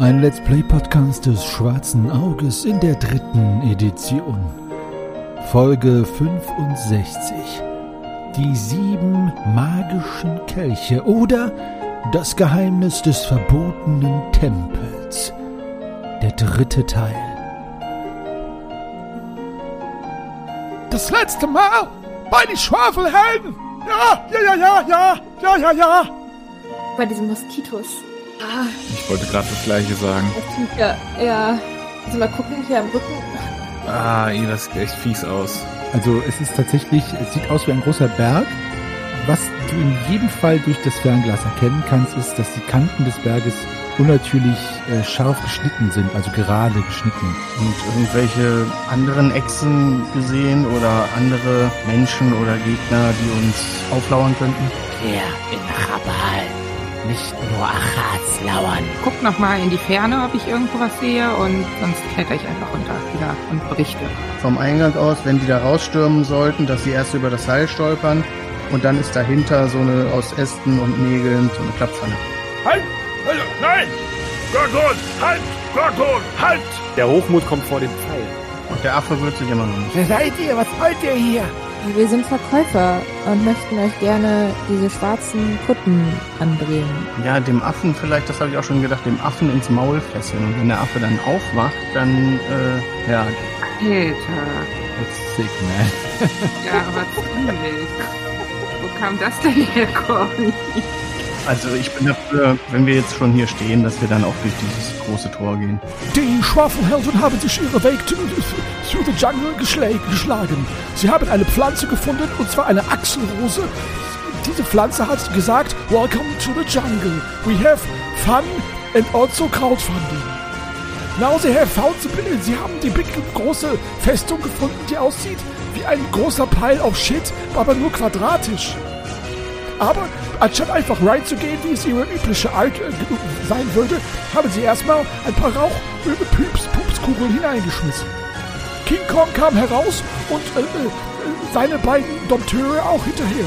Ein Let's Play Podcast des Schwarzen Auges in der dritten Edition. Folge 65. Die sieben magischen Kelche oder das Geheimnis des verbotenen Tempels. Der dritte Teil. Das letzte Mal bei den Schwafelhelden. Ja, ja, ja, ja, ja, ja, ja, ja. Bei diesen Moskitos. Ah, Ich wollte gerade das gleiche sagen. ja, ja. Also mal gucken, hier am Rücken. Ah, ey, das sieht echt fies aus. Also es ist tatsächlich, es sieht aus wie ein großer Berg. Was du in jedem Fall durch das Fernglas erkennen kannst, ist, dass die Kanten des Berges unnatürlich äh, scharf geschnitten sind, also gerade geschnitten. Und irgendwelche anderen Echsen gesehen oder andere Menschen oder Gegner, die uns auflauern könnten? Der in Rabal. Nicht nur Achats lauern. guck noch mal in die Ferne, ob ich irgendwo was sehe und sonst kletter ich einfach runter wieder und berichte. Vom Eingang aus, wenn die da rausstürmen sollten, dass sie erst über das Seil stolpern und dann ist dahinter so eine aus Ästen und Nägeln so eine Klapppfanne. Halt! Also, nein! Gorgon! Halt! Gorgon! Halt! Der Hochmut kommt vor dem Pfeil. Und der Affe wird sich immer noch nicht. Wer seid ihr? Was wollt ihr hier? Wir sind Verkäufer und möchten euch gerne diese schwarzen Kutten andrehen. Ja, dem Affen vielleicht, das habe ich auch schon gedacht, dem Affen ins Maul fesseln. Und wenn der Affe dann aufwacht, dann, äh, ja, Alter, That's sick, man. ja, aber ziemlich. Wo kam das denn her, Corny? Also ich bin dafür, wenn wir jetzt schon hier stehen, dass wir dann auch durch dieses große Tor gehen. Die Schwafelhelden haben sich ihre Weg through the jungle geschla- geschlagen. Sie haben eine Pflanze gefunden, und zwar eine Achselrose. Diese Pflanze hat gesagt, Welcome to the jungle. We have fun and also crowdfunding. Now they have found the building. Sie haben die big, große Festung gefunden, die aussieht wie ein großer Pile of Shit, aber nur quadratisch. Aber anstatt einfach reinzugehen, wie es ihre übliche Art äh, sein würde, haben sie erstmal ein paar Rauch-Püps-Pupskugeln hineingeschmissen. King Kong kam heraus und äh, äh, seine beiden Dompteure auch hinterher.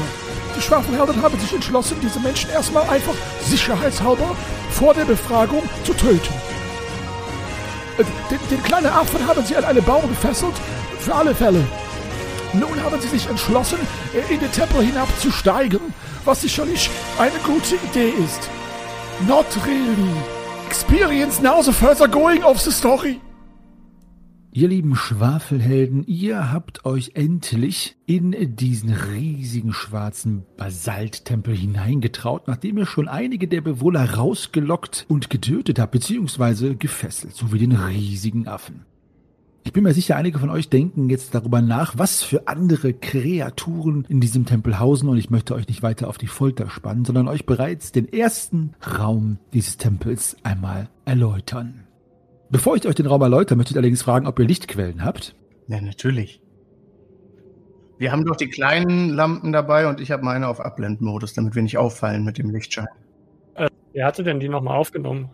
Die Schwafelhelden haben sich entschlossen, diese Menschen erstmal einfach sicherheitshalber vor der Befragung zu töten. Äh, Den, den kleinen Affen haben sie an einen Baum gefesselt, für alle Fälle. Nun haben sie sich entschlossen, äh, in den Tempel hinabzusteigen, was sicherlich eine gute Idee ist. Not really. Experience now the further going of the story. Ihr lieben Schwafelhelden, ihr habt euch endlich in diesen riesigen schwarzen Basalttempel hineingetraut, nachdem ihr schon einige der Bewohner rausgelockt und getötet habt, beziehungsweise gefesselt, so wie den riesigen Affen. Ich bin mir sicher, einige von euch denken jetzt darüber nach, was für andere Kreaturen in diesem Tempel hausen und ich möchte euch nicht weiter auf die Folter spannen, sondern euch bereits den ersten Raum dieses Tempels einmal erläutern. Bevor ich euch den Raum erläutere, möchte ich allerdings fragen, ob ihr Lichtquellen habt. Ja, natürlich. Wir haben doch die kleinen Lampen dabei und ich habe meine auf Abblendmodus, damit wir nicht auffallen mit dem Lichtschein. Wer hatte denn die nochmal aufgenommen?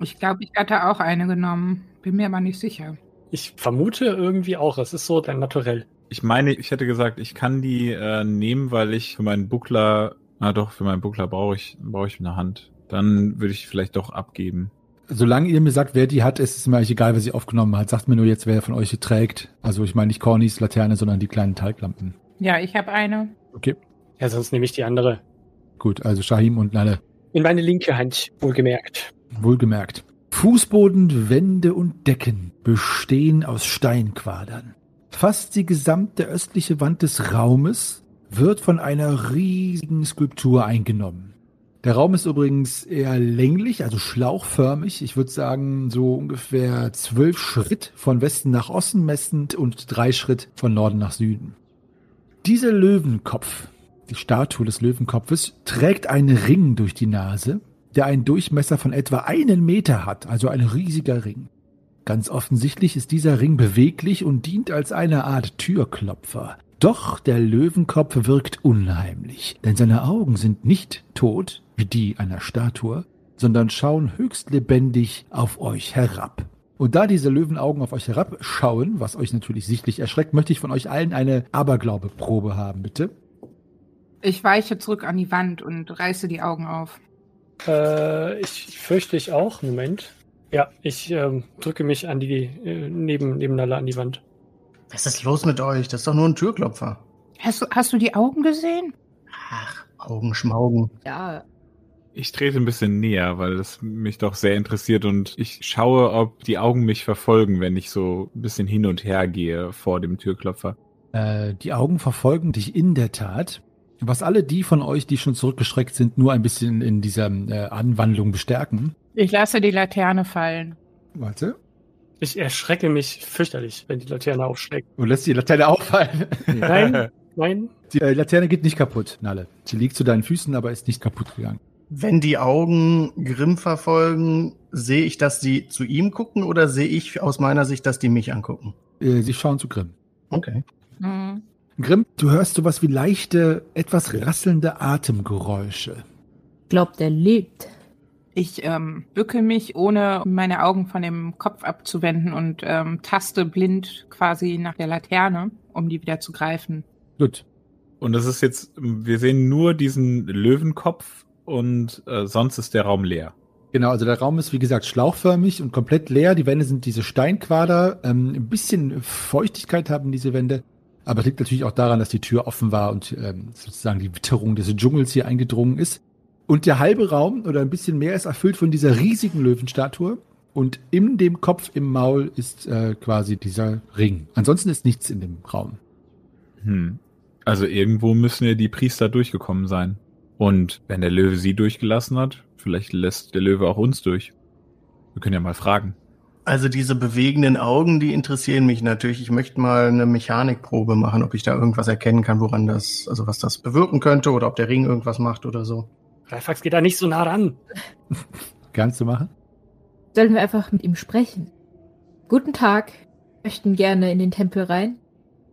Ich glaube, ich hatte auch eine genommen. Bin mir aber nicht sicher. Ich vermute irgendwie auch, es ist so dein Naturell. Ich meine, ich hätte gesagt, ich kann die äh, nehmen, weil ich für meinen Buckler, ah doch, für meinen Buckler brauche ich, brauche ich eine Hand. Dann würde ich vielleicht doch abgeben. Solange ihr mir sagt, wer die hat, ist es mir eigentlich egal, wer sie aufgenommen hat. Sagt mir nur jetzt, wer von euch sie trägt. Also ich meine nicht Cornys Laterne, sondern die kleinen Talglampen. Ja, ich habe eine. Okay, Ja, sonst nehme ich die andere. gut. Also Shahim und Nalle. In meine linke Hand, wohlgemerkt. Wohlgemerkt. Fußboden, Wände und Decken bestehen aus Steinquadern. Fast die gesamte östliche Wand des Raumes wird von einer riesigen Skulptur eingenommen. Der Raum ist übrigens eher länglich, also schlauchförmig. Ich würde sagen, so ungefähr zwölf Schritt von Westen nach Osten messend und drei Schritt von Norden nach Süden. Dieser Löwenkopf, die Statue des Löwenkopfes, trägt einen Ring durch die Nase, der einen Durchmesser von etwa einen Meter hat, also ein riesiger Ring. Ganz offensichtlich ist dieser Ring beweglich und dient als eine Art Türklopfer. Doch der Löwenkopf wirkt unheimlich, denn seine Augen sind nicht tot, wie die einer Statue, sondern schauen höchst lebendig auf euch herab. Und da diese Löwenaugen auf euch herabschauen, was euch natürlich sichtlich erschreckt, möchte ich von euch allen eine Aberglaube-Probe haben, bitte. Ich weiche zurück an die Wand und reiße die Augen auf. Äh, ich fürchte ich auch. Moment. Ja, ich ähm, drücke mich an die, äh, neben, neben Nala an die Wand. Was ist los mit euch? Das ist doch nur ein Türklopfer. Hast du, hast du die Augen gesehen? Ach, Augenschmaugen. Ja, Ich trete ein bisschen näher, weil es mich doch sehr interessiert und ich schaue, ob die Augen mich verfolgen, wenn ich so ein bisschen hin und her gehe vor dem Türklopfer. Äh, die Augen verfolgen dich in der Tat. Was alle die von euch, die schon zurückgeschreckt sind, nur ein bisschen in dieser äh, Anwandlung bestärken. Ich lasse die Laterne fallen. Warte. Ich erschrecke mich fürchterlich, wenn die Laterne aufschlägt. Du lässt die Laterne auffallen. Nein, nein. Die äh, Laterne geht nicht kaputt, Nalle. Sie liegt zu deinen Füßen, aber ist nicht kaputt gegangen. Wenn die Augen Grimm verfolgen, sehe ich, dass die zu ihm gucken oder sehe ich aus meiner Sicht, dass die mich angucken? Äh, sie schauen zu Grimm. Okay. Hm. Grimm, du hörst sowas wie leichte, etwas rasselnde Atemgeräusche. glaubt, er lebt. Ich ähm, bücke mich, ohne meine Augen von dem Kopf abzuwenden und ähm, taste blind quasi nach der Laterne, um die wieder zu greifen. Gut. Und das ist jetzt, wir sehen nur diesen Löwenkopf und äh, sonst ist der Raum leer. Genau, also der Raum ist wie gesagt schlauchförmig und komplett leer. Die Wände sind diese Steinquader. Ähm, ein bisschen Feuchtigkeit haben diese Wände. Aber es liegt natürlich auch daran, dass die Tür offen war und ähm, sozusagen die Witterung des Dschungels hier eingedrungen ist. Und der halbe Raum oder ein bisschen mehr ist erfüllt von dieser riesigen Löwenstatue. Und in dem Kopf im Maul ist äh, quasi dieser Ring. Ansonsten ist nichts in dem Raum. Hm. Also irgendwo müssen ja die Priester durchgekommen sein. Und wenn der Löwe sie durchgelassen hat, vielleicht lässt der Löwe auch uns durch. Wir können ja mal fragen. Also diese bewegenden Augen, die interessieren mich natürlich. Ich möchte mal eine Mechanikprobe machen, ob ich da irgendwas erkennen kann, woran das, also was das bewirken könnte oder ob der Ring irgendwas macht oder so. Greifax geht da nicht so nah ran. Kannst du machen? Sollten wir einfach mit ihm sprechen? Guten Tag. Möchten gerne in den Tempel rein.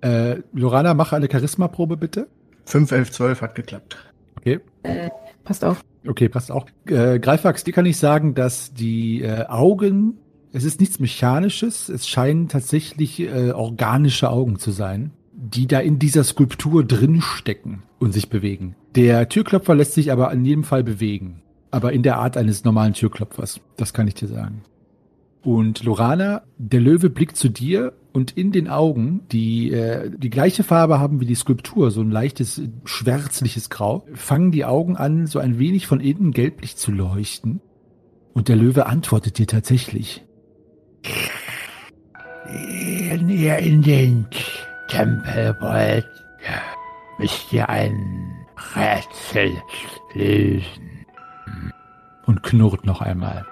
Äh, Lorana, mach eine Charisma-Probe bitte. 5, 11, 12 hat geklappt. Okay. Passt auf. Okay, passt auch. Äh, Greifax, dir kann ich sagen, dass die äh, Augen, es ist nichts Mechanisches, es scheinen tatsächlich äh, organische Augen zu sein, die da in dieser Skulptur drin stecken und sich bewegen. Der Türklopfer lässt sich aber in jedem Fall bewegen, aber in der Art eines normalen Türklopfers. Das kann ich dir sagen. Und Lorana, der Löwe blickt zu dir und in den Augen, die äh, die gleiche Farbe haben wie die Skulptur, so ein leichtes schwärzliches Grau, fangen die Augen an, so ein wenig von innen gelblich zu leuchten. Und der Löwe antwortet dir tatsächlich. Wenn ihr in den Tempel wollt, müsst ihr ein Rätsel lösen. Und knurrt noch einmal.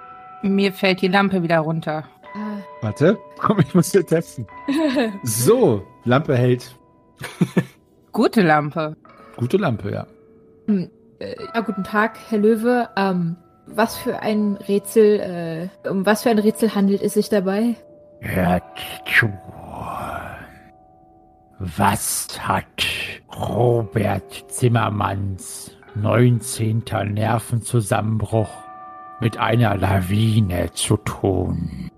Mir fällt die Lampe wieder runter. Ah, Warte, komm, ich muss hier testen. So, Lampe hält. Gute Lampe. Gute Lampe, ja. äh, ja, guten Tag, Herr Löwe. Ähm, was für ein Rätsel, äh, um was für ein Rätsel handelt es sich dabei? Hört zu. Was hat Robert Zimmermanns 19. Nervenzusammenbruch mit einer Lawine zu tun?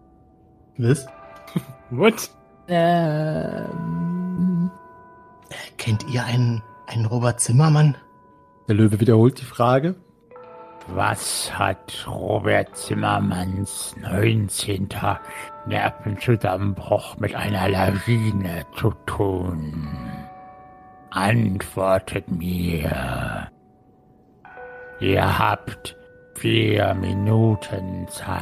Was? What? Ähm, Kennt ihr einen, einen Robert Zimmermann? Der Löwe wiederholt die Frage. Was hat Robert Zimmermanns 19. Nervenzusammenbruch mit einer Lawine zu tun? Antwortet mir. Ihr habt vier Minuten Zeit.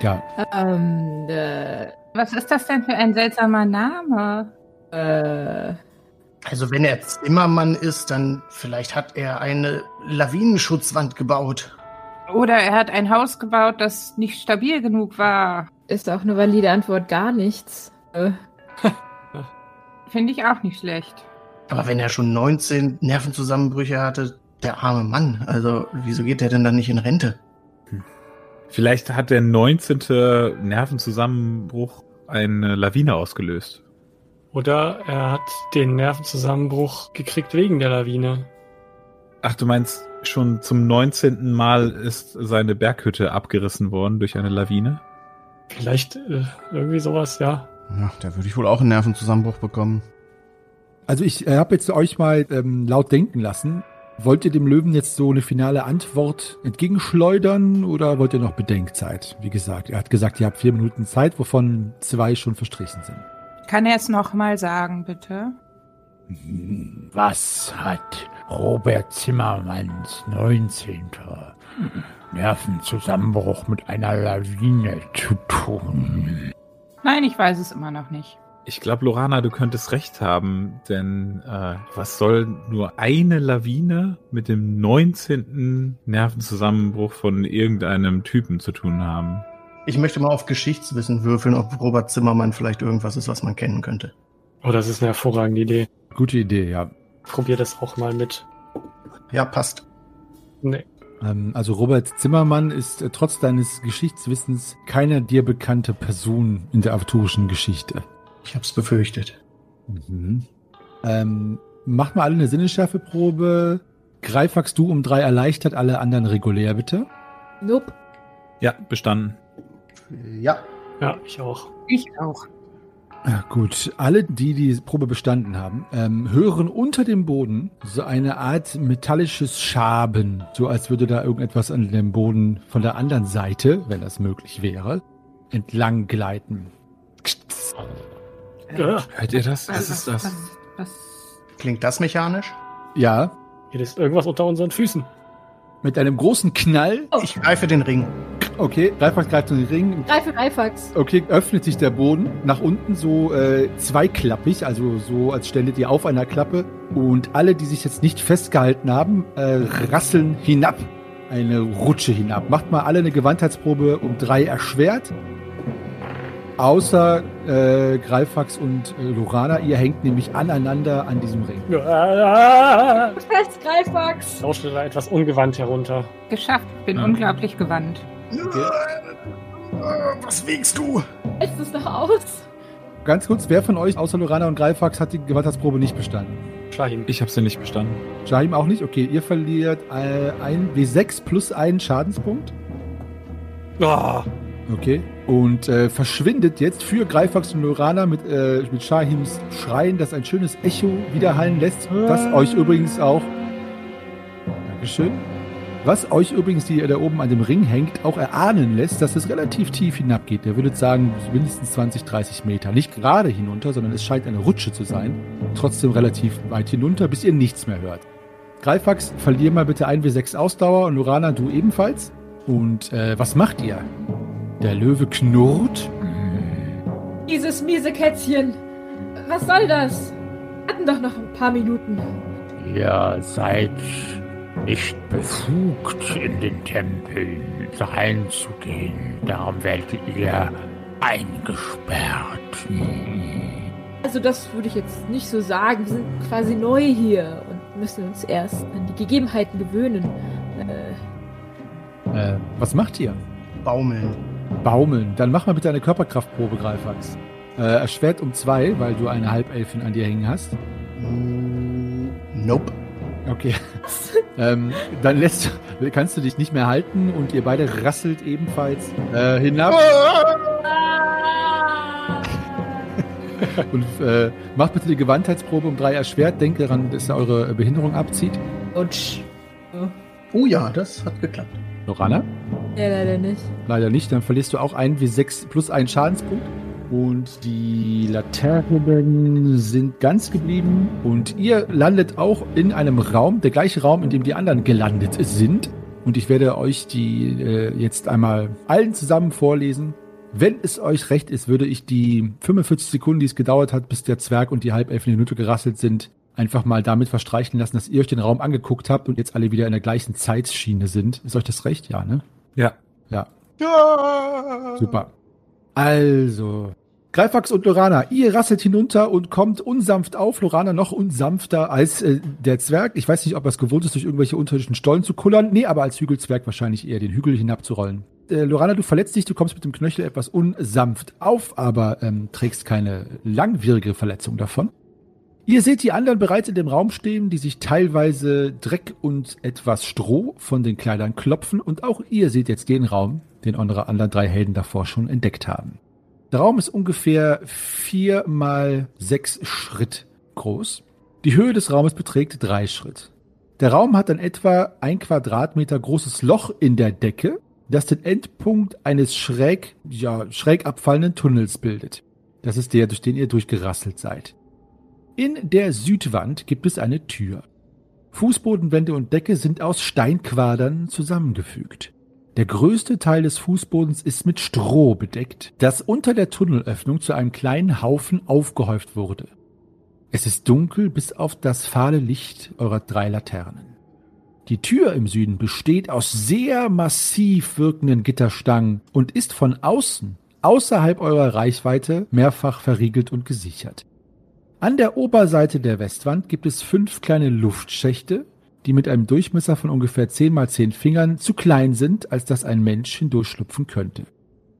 Ja, ähm, äh, Was ist das denn für ein seltsamer Name? äh, Also wenn er Zimmermann ist, dann vielleicht hat er eine Lawinenschutzwand gebaut. Oder er hat ein Haus gebaut, das nicht stabil genug war. ist auch eine valide Antwort gar nichts. Äh, Finde ich auch nicht schlecht. Aber wenn er schon 19 Nervenzusammenbrüche hatte, der arme Mann, also wieso geht der denn dann nicht in Rente? Vielleicht hat der 19. Nervenzusammenbruch eine Lawine ausgelöst. Oder er hat den Nervenzusammenbruch gekriegt wegen der Lawine. Ach, du meinst, schon zum 19. Mal ist seine Berghütte abgerissen worden durch eine Lawine? Vielleicht äh, irgendwie sowas, ja. Ja, da würde ich wohl auch einen Nervenzusammenbruch bekommen. also ich äh, habe jetzt euch mal ähm, laut denken lassen. Wollt ihr dem Löwen jetzt so eine finale Antwort entgegenschleudern oder wollt ihr noch Bedenkzeit? Wie gesagt, er hat gesagt, ihr habt vier Minuten Zeit, wovon zwei schon verstrichen sind. Kann er es nochmal sagen, bitte? Was hat Robert Zimmermanns 19. Nervenzusammenbruch mit einer Lawine zu tun? Nein, ich weiß es immer noch nicht. Ich glaube, Lorana, du könntest recht haben, denn äh, was soll nur eine Lawine mit dem 19. Nervenzusammenbruch von irgendeinem Typen zu tun haben? Ich möchte mal auf Geschichtswissen würfeln, ob Robert Zimmermann vielleicht irgendwas ist, was man kennen könnte. Oh, das ist eine hervorragende Idee. Gute Idee, ja. Probier das auch mal mit. Ja, passt. Nee. Ähm, also Robert Zimmermann ist äh, trotz deines Geschichtswissens keine dir bekannte Person in der arthurischen Geschichte. Ich hab's befürchtet. Mhm. Ähm, macht mal alle eine Sinnesschärfeprobe. Greifax du um drei erleichtert, alle anderen regulär, bitte. Nope. Ja, bestanden. Ja. Ja, ich auch. Ich auch. Ja, gut, alle, die die Probe bestanden haben, ähm, hören unter dem Boden so eine Art metallisches Schaben, so als würde da irgendetwas an dem Boden von der anderen Seite, wenn das möglich wäre, entlang gleiten. Ja. Hört ihr das? Was ist das? Was, was, Klingt das mechanisch? Ja, Hier ist irgendwas unter unseren Füßen. mit einem großen Knall. Ich greife den Ring. Okay, Greifax greift in den Ring. Greife Greifax. Okay, öffnet sich der Boden nach unten so äh, zweiklappig, also so als ständet ihr auf einer Klappe. Und alle, die sich jetzt nicht festgehalten haben, äh, rasseln hinab. Eine Rutsche hinab. Macht mal alle eine Gewandheitsprobe um drei erschwert. Außer äh, Greifax und äh, Lorana. Ihr hängt nämlich aneinander an diesem Ring. Fest, Greifax. Lauschte da etwas ungewandt herunter. geschafft. Bin Ja. unglaublich gewandt. Was wiegst du? Ist es noch aus? Ganz kurz, wer von euch außer Lorana und Greifax hat die Gewandheitsprobe nicht bestanden? Schahim. Ich habe sie nicht bestanden. Shahim auch nicht? Okay, ihr verliert äh, ein W6 plus einen Schadenspunkt. Ah, Okay. Und äh, verschwindet jetzt für Greifax und Lorana mit, äh, mit Shahims Schreien, das ein schönes Echo widerhallen lässt. Das euch übrigens auch. Dankeschön. Was euch übrigens, die ihr da oben an dem Ring hängt, auch erahnen lässt, dass es relativ tief hinabgeht. Ihr würdet sagen, mindestens 20, 30 Meter. Nicht gerade hinunter, sondern es scheint eine Rutsche zu sein. Trotzdem relativ weit hinunter, bis ihr nichts mehr hört. Greifax, verlier mal bitte ein W6 Ausdauer und Lorana, du ebenfalls. Und äh, was macht ihr? Der Löwe knurrt. Dieses miese Kätzchen. Was soll das? Wir hatten doch noch ein paar Minuten. Ihr seid nicht befugt, in den Tempel reinzugehen. Darum werdet ihr eingesperrt. Also das würde ich jetzt nicht so sagen. Wir sind quasi neu hier und müssen uns erst an die Gegebenheiten gewöhnen. Äh, Äh, was macht ihr? Baumeln. Baumeln. Dann mach mal bitte eine Körperkraftprobe, Greifax. Äh, erschwert um zwei, weil du eine Halbelfin an dir hängen hast. Mm, Nope. Okay. ähm, dann lässt, kannst du dich nicht mehr halten und ihr beide rasselt ebenfalls äh, hinab und äh, macht bitte die Gewandheitsprobe um drei erschwert. Denkt daran, dass er eure Behinderung abzieht. Utsch. Oh ja, das hat geklappt. Lorana? Ja, leider nicht. Leider nicht. Dann verlierst du auch einen W6 plus einen Schadenspunkt. Und die Laternen sind ganz geblieben. Und ihr landet auch in einem Raum, der gleiche Raum, in dem die anderen gelandet sind. Und ich werde euch die äh, jetzt einmal allen zusammen vorlesen. Wenn es euch recht ist, würde ich die 45 Sekunden, die es gedauert hat, bis der Zwerg und die Halbelfen in die Minute gerasselt sind, einfach mal damit verstreichen lassen, dass ihr euch den Raum angeguckt habt und jetzt alle wieder in der gleichen Zeitschiene sind. Ist euch das recht? Ja, ne? Ja. Ja. Ja. Super. Also, Greifax und Lorana, ihr rasselt hinunter und kommt unsanft auf. Lorana noch unsanfter als äh, der Zwerg. Ich weiß nicht, ob er es gewohnt ist, durch irgendwelche unterirdischen Stollen zu kullern. Nee, aber als Hügelzwerg wahrscheinlich eher den Hügel hinabzurollen. Äh, Lorana, du verletzt dich, du kommst mit dem Knöchel etwas unsanft auf, aber ähm, trägst keine langwierige Verletzung davon. Ihr seht die anderen bereits in dem Raum stehen, die sich teilweise Dreck und etwas Stroh von den Kleidern klopfen und auch ihr seht jetzt den Raum, den eure anderen drei Helden davor schon entdeckt haben. Der Raum ist ungefähr vier mal sechs Schritt groß. Die Höhe des Raumes beträgt drei Schritt. Der Raum hat ein etwa ein Quadratmeter großes Loch in der Decke, das den Endpunkt eines schräg, ja, schräg abfallenden Tunnels bildet. Das ist der, durch den ihr durchgerasselt seid. In der Südwand gibt es eine Tür. Fußbodenwände und Decke sind aus Steinquadern zusammengefügt. Der größte Teil des Fußbodens ist mit Stroh bedeckt, das unter der Tunnelöffnung zu einem kleinen Haufen aufgehäuft wurde. Es ist dunkel bis auf das fahle Licht eurer drei Laternen. Die Tür im Süden besteht aus sehr massiv wirkenden Gitterstangen und ist von außen, außerhalb eurer Reichweite, mehrfach verriegelt und gesichert. An der Oberseite der Westwand gibt es fünf kleine Luftschächte, die mit einem Durchmesser von ungefähr 10 mal 10 Fingern zu klein sind, als dass ein Mensch hindurchschlüpfen könnte.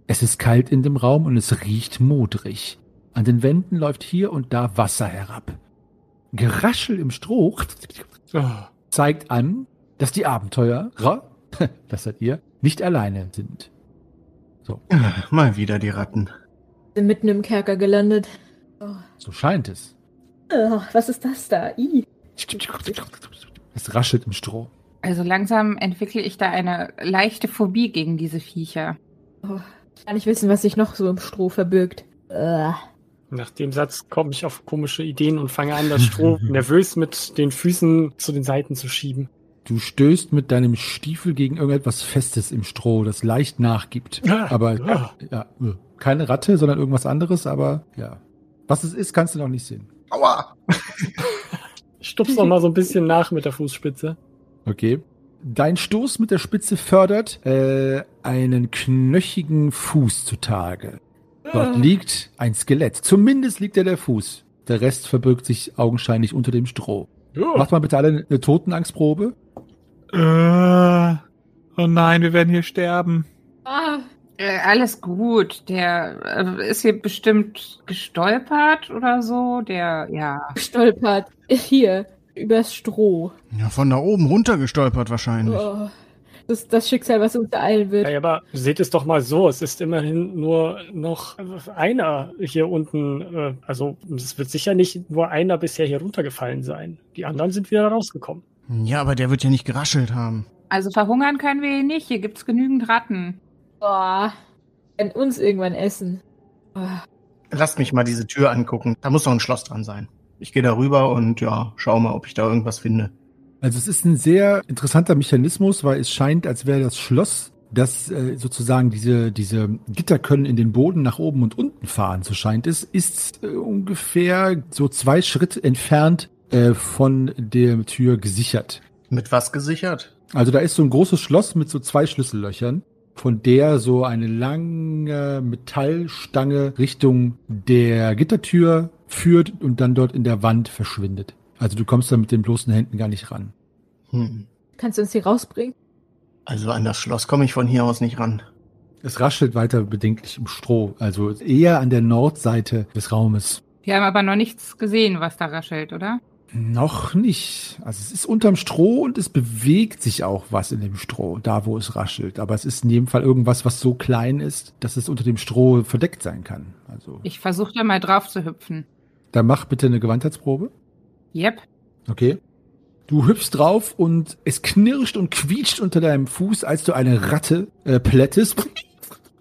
Es ist kalt in dem Raum und es riecht modrig. An den Wänden läuft hier und da Wasser herab. Geraschel im Stroh zeigt an, dass die Abenteurer, das seid ihr, nicht alleine sind. So, Mal wieder die Ratten. Sind mitten im Kerker gelandet. so scheint es. Oh, was ist das da? I. Es raschelt im Stroh. Also langsam entwickle ich da eine leichte Phobie gegen diese Viecher. Kann nicht wissen, was sich noch so im Stroh verbirgt. Äh. Nach dem Satz komme ich auf komische Ideen und fange an, das Stroh nervös mit den Füßen zu den Seiten zu schieben. Du stößt mit deinem Stiefel gegen irgendetwas Festes im Stroh, das leicht nachgibt. Ah, Aber ah. ja, äh, keine Ratte, sondern irgendwas anderes, aber ja. Was es ist, kannst du noch nicht sehen. Aua! Ich stupse noch mal so ein bisschen nach mit der Fußspitze. Okay. Dein Stoß mit der Spitze fördert äh, einen knöchigen Fuß zutage. Dort liegt ein Skelett. Zumindest liegt er der Fuß. Der Rest verbirgt sich augenscheinlich unter dem Stroh. Macht mal bitte alle eine Totenangstprobe. Äh, oh nein, wir werden hier sterben. Ah, alles gut. Der äh, ist hier bestimmt gestolpert oder so. Der, ja. gestolpert. Hier, übers Stroh. Ja, von da oben runtergestolpert wahrscheinlich. Oh. Das ist das Schicksal, was uns ereilen wird. Ja, aber seht es doch mal so, es ist immerhin nur noch einer hier unten. Äh, also es wird sicher nicht nur einer bisher hier runtergefallen sein. Die anderen sind wieder rausgekommen. Ja, aber der wird ja nicht geraschelt haben. Also verhungern können wir hier nicht. Hier gibt's genügend Ratten. Boah. Werden uns irgendwann essen. Boah. Lasst mich mal diese Tür angucken. Da muss doch ein Schloss dran sein. Ich gehe da rüber und ja, schau mal, ob ich da irgendwas finde. Also es ist ein sehr interessanter Mechanismus, weil es scheint, als wäre das Schloss, das äh, sozusagen diese, diese Gitter können in den Boden nach oben und unten fahren, so scheint es, ist äh, ungefähr so zwei Schritt entfernt äh, von der Tür gesichert. Mit was gesichert? Also da ist so ein großes Schloss mit so zwei Schlüssellöchern, von der so eine lange Metallstange Richtung der Gittertür führt und dann dort in der Wand verschwindet. Also du kommst da mit den bloßen Händen gar nicht ran. Hm. Kannst du uns hier rausbringen? Also an das Schloss komme ich von hier aus nicht ran. Es raschelt weiter bedenklich im Stroh, also eher an der Nordseite des Raumes. Wir haben aber noch nichts gesehen, was da raschelt, oder? Noch nicht. Also es ist unterm Stroh und es bewegt sich auch was in dem Stroh, da wo es raschelt. Aber es ist in jedem Fall irgendwas, was so klein ist, dass es unter dem Stroh verdeckt sein kann. Also Ich versuche da mal drauf zu hüpfen. da mach bitte eine Gewandheitsprobe. Yep. Okay. Du hüpfst drauf und es knirscht und quietscht unter deinem Fuß, als du eine Ratte äh, plättest.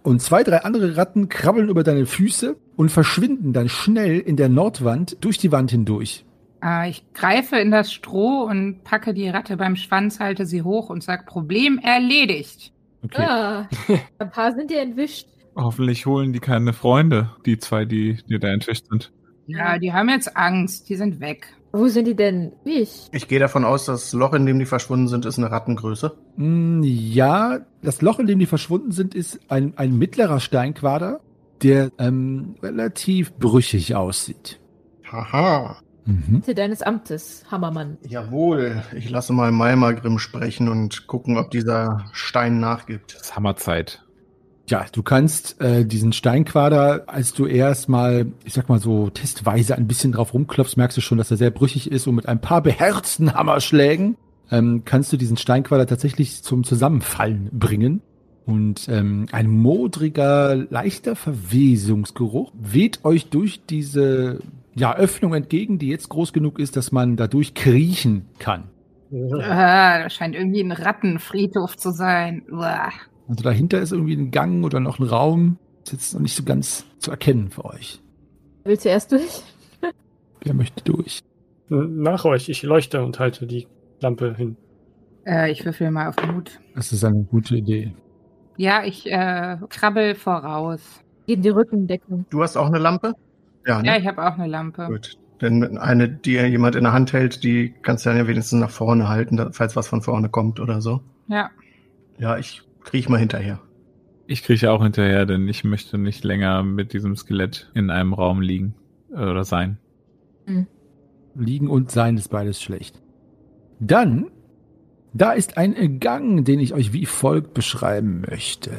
Und zwei, drei andere Ratten krabbeln über deine Füße und verschwinden dann schnell in der Nordwand durch die Wand hindurch. Äh, ich greife in das Stroh und packe die Ratte beim Schwanz, halte sie hoch und sag Problem erledigt. Okay. Ah, ein paar sind ja entwischt. Hoffentlich holen die keine Freunde, die zwei, die dir da entwischt sind. Ja, die haben jetzt Angst, die sind weg. Wo sind die denn? Wie ich? Ich gehe davon aus, das Loch, in dem die verschwunden sind, ist eine Rattengröße. Mm, Ja, das Loch, in dem die verschwunden sind, ist ein, ein mittlerer Steinquader, der ähm, relativ brüchig aussieht. Haha. Mhm. Mitte deines Amtes, Hammermann. Jawohl. Ich lasse mal Malmagrim sprechen und gucken, ob dieser Stein nachgibt. Das ist Hammerzeit. Ja, du kannst äh, diesen Steinquader, als du erstmal, ich sag mal so testweise ein bisschen drauf rumklopfst, merkst du schon, dass er sehr brüchig ist und mit ein paar beherzten Hammerschlägen ähm, kannst du diesen Steinquader tatsächlich zum Zusammenfallen bringen. Und ähm, ein modriger, leichter Verwesungsgeruch weht euch durch diese ja, Öffnung entgegen, die jetzt groß genug ist, dass man dadurch kriechen kann. Ah, das scheint irgendwie ein Rattenfriedhof zu sein. Uah. Also dahinter ist irgendwie ein Gang oder noch ein Raum. Ist jetzt noch nicht so ganz zu erkennen für euch. Willst du erst durch? Wer möchte durch? Nach euch, ich leuchte und halte die Lampe hin. Äh, ich würfel mal auf Mut. Das ist eine gute Idee. Ja, ich äh, krabbel voraus. Gegen die Rückendeckung. Du hast auch eine Lampe? Ja, ne? Ja, ich habe auch eine Lampe. Gut. Denn eine, die jemand in der Hand hält, die kannst du dann ja wenigstens nach vorne halten, falls was von vorne kommt oder so. Ja. Ja, ich kriech mal hinterher. Ich krieche auch hinterher, denn ich möchte nicht länger mit diesem Skelett in einem Raum liegen äh, oder sein. Liegen und sein ist beides schlecht. Dann, da ist ein Gang, den ich euch wie folgt beschreiben möchte.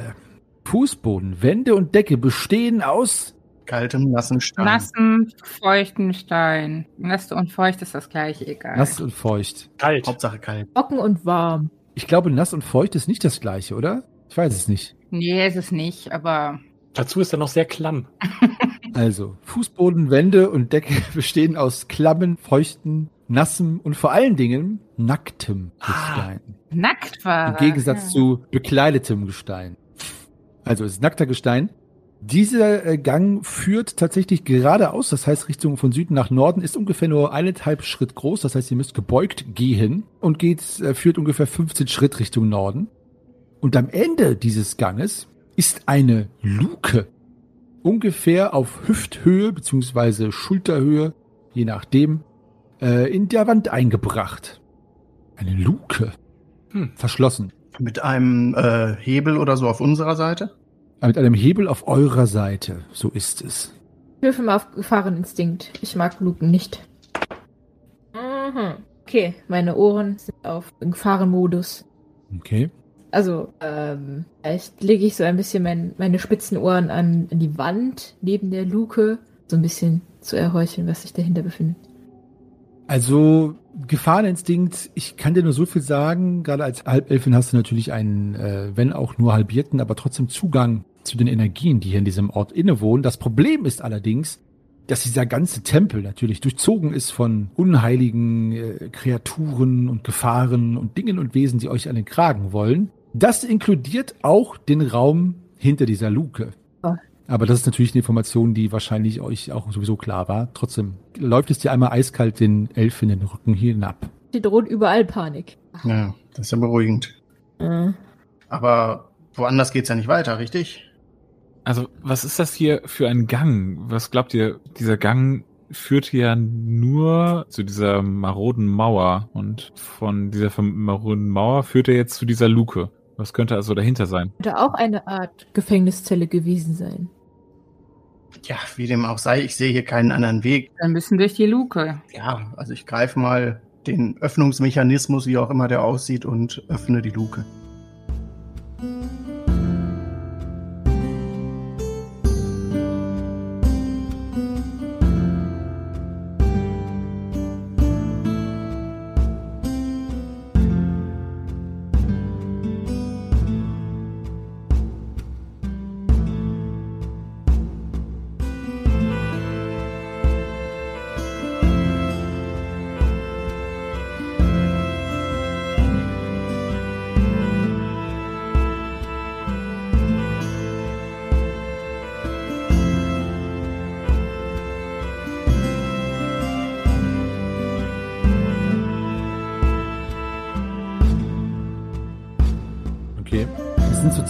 Fußboden, Wände und Decke bestehen aus Kaltem, nassen Stein. Nassen, feuchten Stein. Nass und feucht ist das gleiche, egal. nass und feucht. Kalt. Hauptsache kalt. Trocken und warm. Ich glaube, nass und feucht ist nicht das gleiche, oder? Ich weiß es nicht. Nee, ist es nicht, aber Dazu ist er noch sehr klamm. Also, Fußboden, Wände und Decke bestehen aus klammen, feuchten, nassem und vor allen Dingen nacktem Gestein. nackt war. Im Gegensatz ja. zu bekleidetem Gestein. Also es ist nackter Gestein. Dieser äh, Gang führt tatsächlich geradeaus, das heißt Richtung von Süden nach Norden, ist ungefähr nur eineinhalb Schritt groß, das heißt ihr müsst gebeugt gehen und geht, äh, führt ungefähr 15 Schritt Richtung Norden. Und am Ende dieses Ganges ist eine Luke, ungefähr auf Hüfthöhe beziehungsweise Schulterhöhe, je nachdem, äh, in der Wand eingebracht. Eine Luke. Hm. Verschlossen. Mit einem äh, Hebel oder so auf unserer Seite? Mit einem Hebel auf eurer Seite. So ist es. Ich würfel mal auf Gefahreninstinkt. Ich mag Luken nicht. Mhm. Okay, meine Ohren sind auf Gefahrenmodus. Okay. Also, ähm, vielleicht lege ich so ein bisschen mein, meine spitzen Ohren an, an die Wand neben der Luke, so ein bisschen zu erhorchen, was sich dahinter befindet. Also, Gefahreninstinkt, ich kann dir nur so viel sagen. Gerade als Halbelfin hast du natürlich einen, äh, wenn auch nur halbierten, aber trotzdem Zugang zu den Energien, die hier in diesem Ort innewohnen. Das Problem ist allerdings, dass dieser ganze Tempel natürlich durchzogen ist von unheiligen äh, Kreaturen und Gefahren und Dingen und Wesen, die euch an den Kragen wollen. Das inkludiert auch den Raum hinter dieser Luke. Oh. Aber das ist natürlich eine Information, die wahrscheinlich euch auch sowieso klar war. Trotzdem läuft es dir einmal eiskalt den Elf in den Rücken hinab. Die droht überall Panik. Ja, das ist ja beruhigend. Äh, Aber woanders geht's ja nicht weiter, richtig? Also, was ist das hier für ein Gang? Was glaubt ihr, dieser Gang führt hier ja nur zu dieser maroden Mauer und von dieser maroden Mauer führt er jetzt zu dieser Luke. Was könnte also dahinter sein? könnte auch eine Art Gefängniszelle gewesen sein. Ja, wie dem auch sei, ich sehe hier keinen anderen Weg. Dann müssen durch die Luke. Ja, also ich greife mal den Öffnungsmechanismus, wie auch immer der aussieht, und öffne die Luke.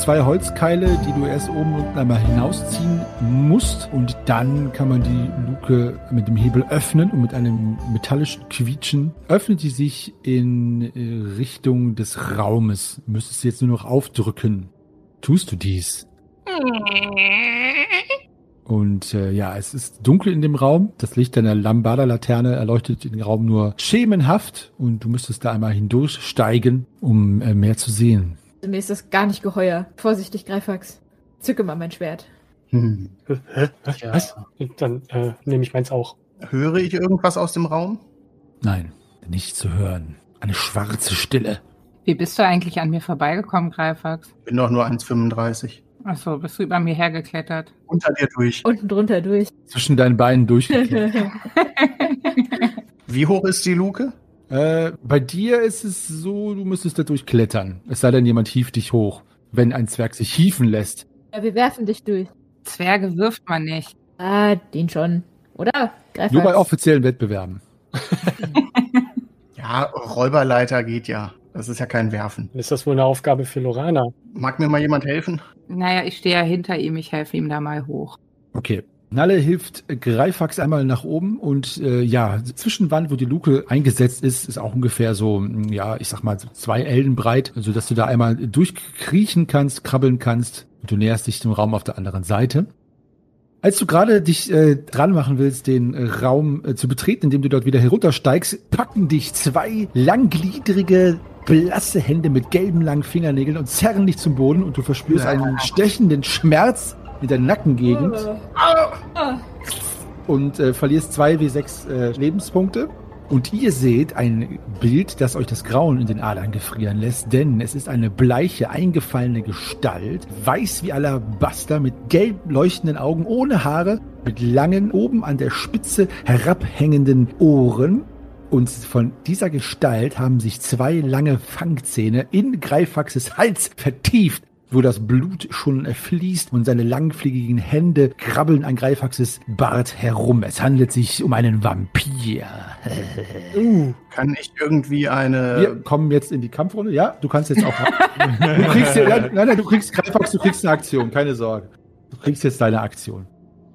Zwei Holzkeile, die du erst oben und einmal hinausziehen musst. Und dann kann man die Luke mit dem Hebel öffnen und mit einem metallischen Quietschen öffnet die sich in äh, Richtung des Raumes. Du müsstest jetzt nur noch aufdrücken. Tust du dies? Und äh, ja, es ist dunkel in dem Raum. Das Licht deiner Lambada-Laterne erleuchtet den Raum nur schemenhaft. Und du müsstest da einmal hindurchsteigen, um äh, mehr zu sehen. Mir ist das gar nicht geheuer. Vorsichtig, Greifax. Zücke mal mein Schwert. Hm. Hä? Was? Ja. Dann äh, nehme ich meins auch. Höre ich irgendwas aus dem Raum? Nein, nicht zu hören. Eine schwarze Stille. Wie bist du eigentlich an mir vorbeigekommen, Greifax? Bin doch nur 1,35. Achso, bist du über mir hergeklettert? Unter dir durch. Unten drunter durch. Zwischen deinen Beinen durchgeklebt. Wie hoch ist die Luke? Äh, bei dir ist es so, du müsstest da durchklettern. Es sei denn, jemand hieft dich hoch, wenn ein Zwerg sich hieven lässt. Ja, wir werfen dich durch. Zwerge wirft man nicht. Ah, den schon. Oder? Greif Nur bei offiziellen Wettbewerben. Ja, Räuberleiter geht ja. Das ist ja kein Werfen. Ist das wohl eine Aufgabe für Lorana. Mag mir mal jemand helfen? Naja, ich stehe ja hinter ihm, ich helfe ihm da mal hoch. Okay. Nalle hilft Greifax einmal nach oben und äh, ja, Zwischenwand, wo die Luke eingesetzt ist, ist auch ungefähr so, mh, ja, ich sag mal, so zwei Ellen breit, sodass du da einmal durchkriechen kannst, krabbeln kannst und du näherst dich dem Raum auf der anderen Seite. Als du gerade dich äh, dran machen willst, den äh, Raum äh, zu betreten, indem du dort wieder heruntersteigst, packen dich zwei langgliedrige, blasse Hände mit gelben langen Fingernägeln und zerren dich zum Boden und du verspürst einen stechenden Schmerz in der Nackengegend und äh, verlierst zwei W6 äh, Lebenspunkte. Und ihr seht ein Bild, das euch das Grauen in den Adern gefrieren lässt, denn es ist eine bleiche, eingefallene Gestalt, weiß wie Alabaster, mit gelb leuchtenden Augen, ohne Haare, mit langen, oben an der Spitze herabhängenden Ohren. Und von dieser Gestalt haben sich zwei lange Fangzähne in Greifaxes Hals vertieft, wo das Blut schon fließt und seine langfligigen Hände krabbeln an Greifaxes Bart herum. Es handelt sich um einen Vampir. Uh, Kann ich irgendwie eine. Wir kommen jetzt in die Kampfrunde. Ja, du kannst jetzt auch. du kriegst ja, nein, nein, du kriegst Greifax, du kriegst eine Aktion, keine Sorge. Du kriegst jetzt deine Aktion.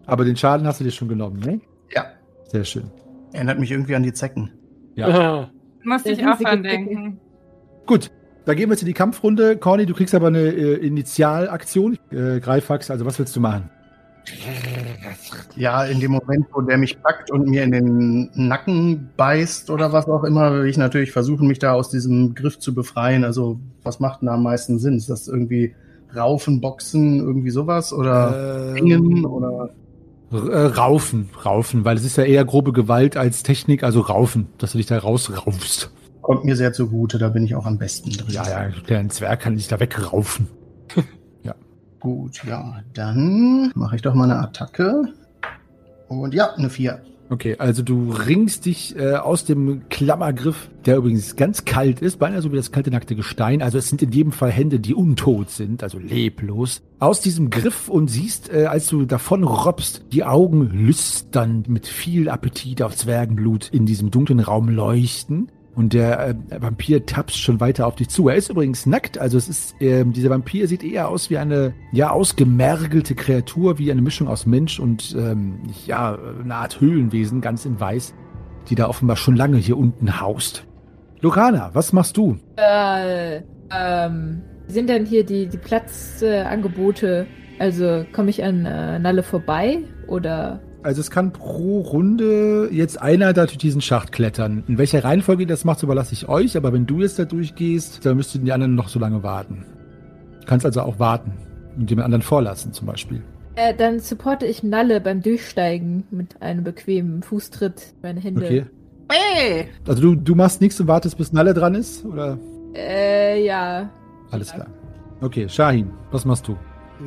Aber den Schaden hast du dir schon genommen, ne? Ja. Sehr schön. Erinnert mich irgendwie an die Zecken. Ja. Musste ich auch dran denken. Gut, da gehen wir jetzt in die Kampfrunde. Corny, du kriegst aber eine äh, Initialaktion. Äh, Greifax, also was willst du machen? Ja, in dem Moment, wo der mich packt und mir in den Nacken beißt oder was auch immer, will ich natürlich versuchen, mich da aus diesem Griff zu befreien. Also, was macht denn da am meisten Sinn? Ist das irgendwie Raufen, Boxen, irgendwie sowas? Oder Äh, Ringen? Oder äh, raufen, raufen, weil es ist ja eher grobe Gewalt als Technik, also raufen, dass du dich da rausraufst. Kommt mir sehr zugute, da bin ich auch am besten drin. Ja, ja, der Zwerg kann dich da wegraufen. Gut, ja, dann mache ich doch mal eine Attacke. Und ja, eine 4. Okay, also du ringst dich äh, aus dem Klammergriff, der übrigens ganz kalt ist, beinahe so wie das kalte nackte Gestein. Also es sind in jedem Fall Hände, die untot sind, also leblos. Aus diesem Griff und siehst, äh, als du davon robbst, die Augen lüstern mit viel Appetit auf Zwergenblut in diesem dunklen Raum leuchten. Und der äh, Vampir tapst schon weiter auf dich zu. Er ist übrigens nackt, also es ist, ähm, dieser Vampir sieht eher aus wie eine, ja, ausgemergelte Kreatur, wie eine Mischung aus Mensch und, ähm, ja, eine Art Höhlenwesen, ganz in weiß, die da offenbar schon lange hier unten haust. Lorana, was machst du? Äh, ähm, sind denn hier die, die Platzangebote, äh, also komme ich an äh, Nalle vorbei oder Also es kann pro Runde jetzt einer da durch diesen Schacht klettern. In welcher Reihenfolge ihr das macht, überlasse ich euch. Aber wenn du jetzt da durchgehst, dann müssten die anderen noch so lange warten. Du kannst also auch warten und jemand anderen vorlassen zum Beispiel. äh, dann supporte ich Nalle beim Durchsteigen mit einem bequemen Fußtritt meine Hände. Okay. Hey! Also du, du machst nichts und wartest, bis Nalle dran ist? Oder? Äh, ja. Alles klar. Okay, Shahin, was machst du?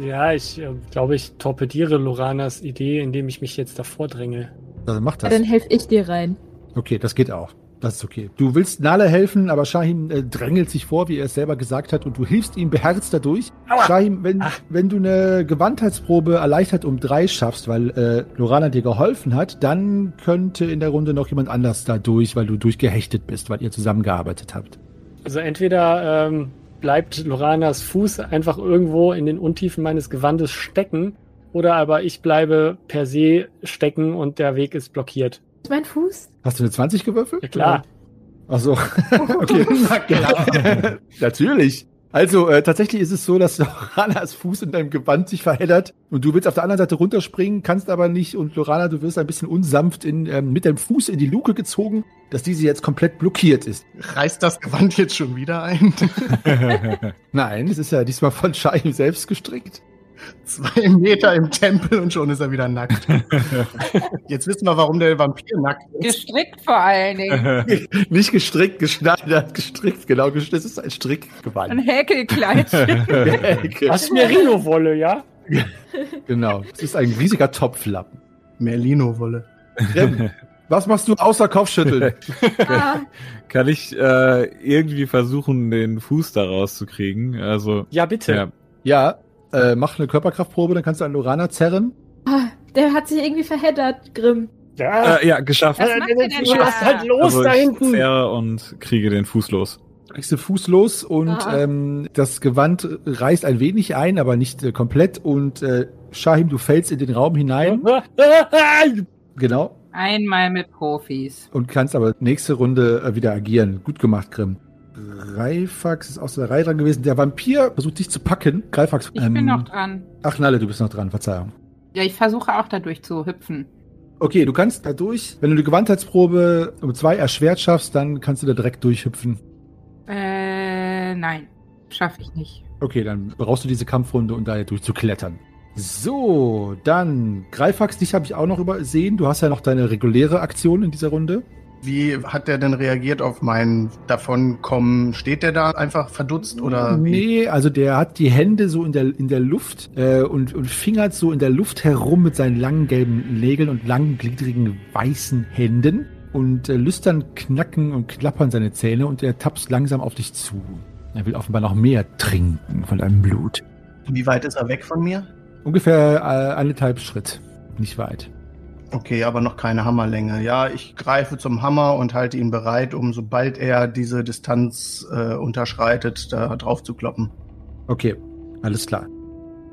Ja, ich äh, glaube, ich torpediere Loranas Idee, indem ich mich jetzt davor dränge. Also mach ja das. dann helfe ich dir rein. Okay, das geht auch. Das ist okay. Du willst Nale helfen, aber Shahim äh, drängelt sich vor, wie er es selber gesagt hat, und du hilfst ihm beherzt dadurch. Shahim, wenn, wenn du eine Gewandheitsprobe erleichtert um drei schaffst, weil äh, Lorana dir geholfen hat, dann könnte in der Runde noch jemand anders da durch, weil du durchgehechtet bist, weil ihr zusammengearbeitet habt. Also entweder ähm, bleibt Loranas Fuß einfach irgendwo in den Untiefen meines Gewandes stecken, oder aber ich bleibe per se stecken und der Weg ist blockiert. Ist mein Fuß? Hast du eine 20 gewürfelt? Ja klar. Ach so. okay. Na klar. Natürlich. Also äh, tatsächlich ist es so, dass Loranas Fuß in deinem Gewand sich verheddert und du willst auf der anderen Seite runterspringen, kannst aber nicht und Lorana, du wirst ein bisschen unsanft in, ähm, mit deinem Fuß in die Luke gezogen, dass diese jetzt komplett blockiert ist. Reißt das Gewand jetzt schon wieder ein? Nein, es ist ja diesmal von Shahim selbst gestrickt. Zwei Meter im Tempel und schon ist er wieder nackt. Jetzt wissen wir, warum der Vampir nackt ist. Gestrickt vor allen Dingen. nicht gestrickt, geschneidert, gestrickt, genau, das ist ein Ein Strickgewand. Häkelkleidchen. Das ist Merino-Wolle, ja? genau, es ist ein riesiger Topflappen. Merlino-Wolle. Was machst du außer Kopfschütteln? Ah, Kann ich äh, irgendwie versuchen, den Fuß da rauszukriegen? Also, Ja, bitte. ja. ja, äh, mach eine Körperkraftprobe, dann kannst du einen Lorana zerren. ah, der hat sich irgendwie verheddert, Grimm. Ja, Äh, ja, geschafft. Was macht denn was da? ist halt los also da ich hinten? zerre und kriege den Fuß los. Kriegst du Fuß los und Aha. ähm, das Gewand reißt ein wenig ein, aber nicht äh, komplett. Und äh, Shahim, du fällst in den Raum hinein. Genau. Einmal mit Profis. Und kannst aber nächste Runde äh, wieder agieren. Gut gemacht, Grimm. Greifax ist aus der Reihe dran gewesen. Der Vampir versucht dich zu packen. Greifax. Ich bin noch dran. Ach, Nalle, du bist noch dran. Verzeihung. Ja, ich versuche auch dadurch zu hüpfen. Okay, du kannst da durch. Wenn du die Gewandheitsprobe um zwei erschwert schaffst, dann kannst du da direkt durchhüpfen. Äh, nein. Schaffe ich nicht. Okay, dann brauchst du diese Kampfrunde, um da durchzuklettern. So, dann Greifax, dich habe ich auch noch übersehen. Du hast ja noch deine reguläre Aktion in dieser Runde. Wie hat der denn reagiert auf mein Davonkommen? Steht der da einfach verdutzt oder wie? Nee, also der hat die Hände so in der, in der Luft äh, und, und fingert so in der Luft herum mit seinen langen gelben Nägeln und langen, gliedrigen, weißen Händen und äh, lüstern knacken und klappern seine Zähne und er tapst langsam auf dich zu. Er will offenbar noch mehr trinken von deinem Blut. Wie weit ist er weg von mir? Ungefähr äh, eineinhalb Schritt, nicht weit. Okay, aber noch keine Hammerlänge. Ja, ich greife zum Hammer und halte ihn bereit, um sobald er diese Distanz äh, unterschreitet, da drauf zu kloppen. Okay, alles klar.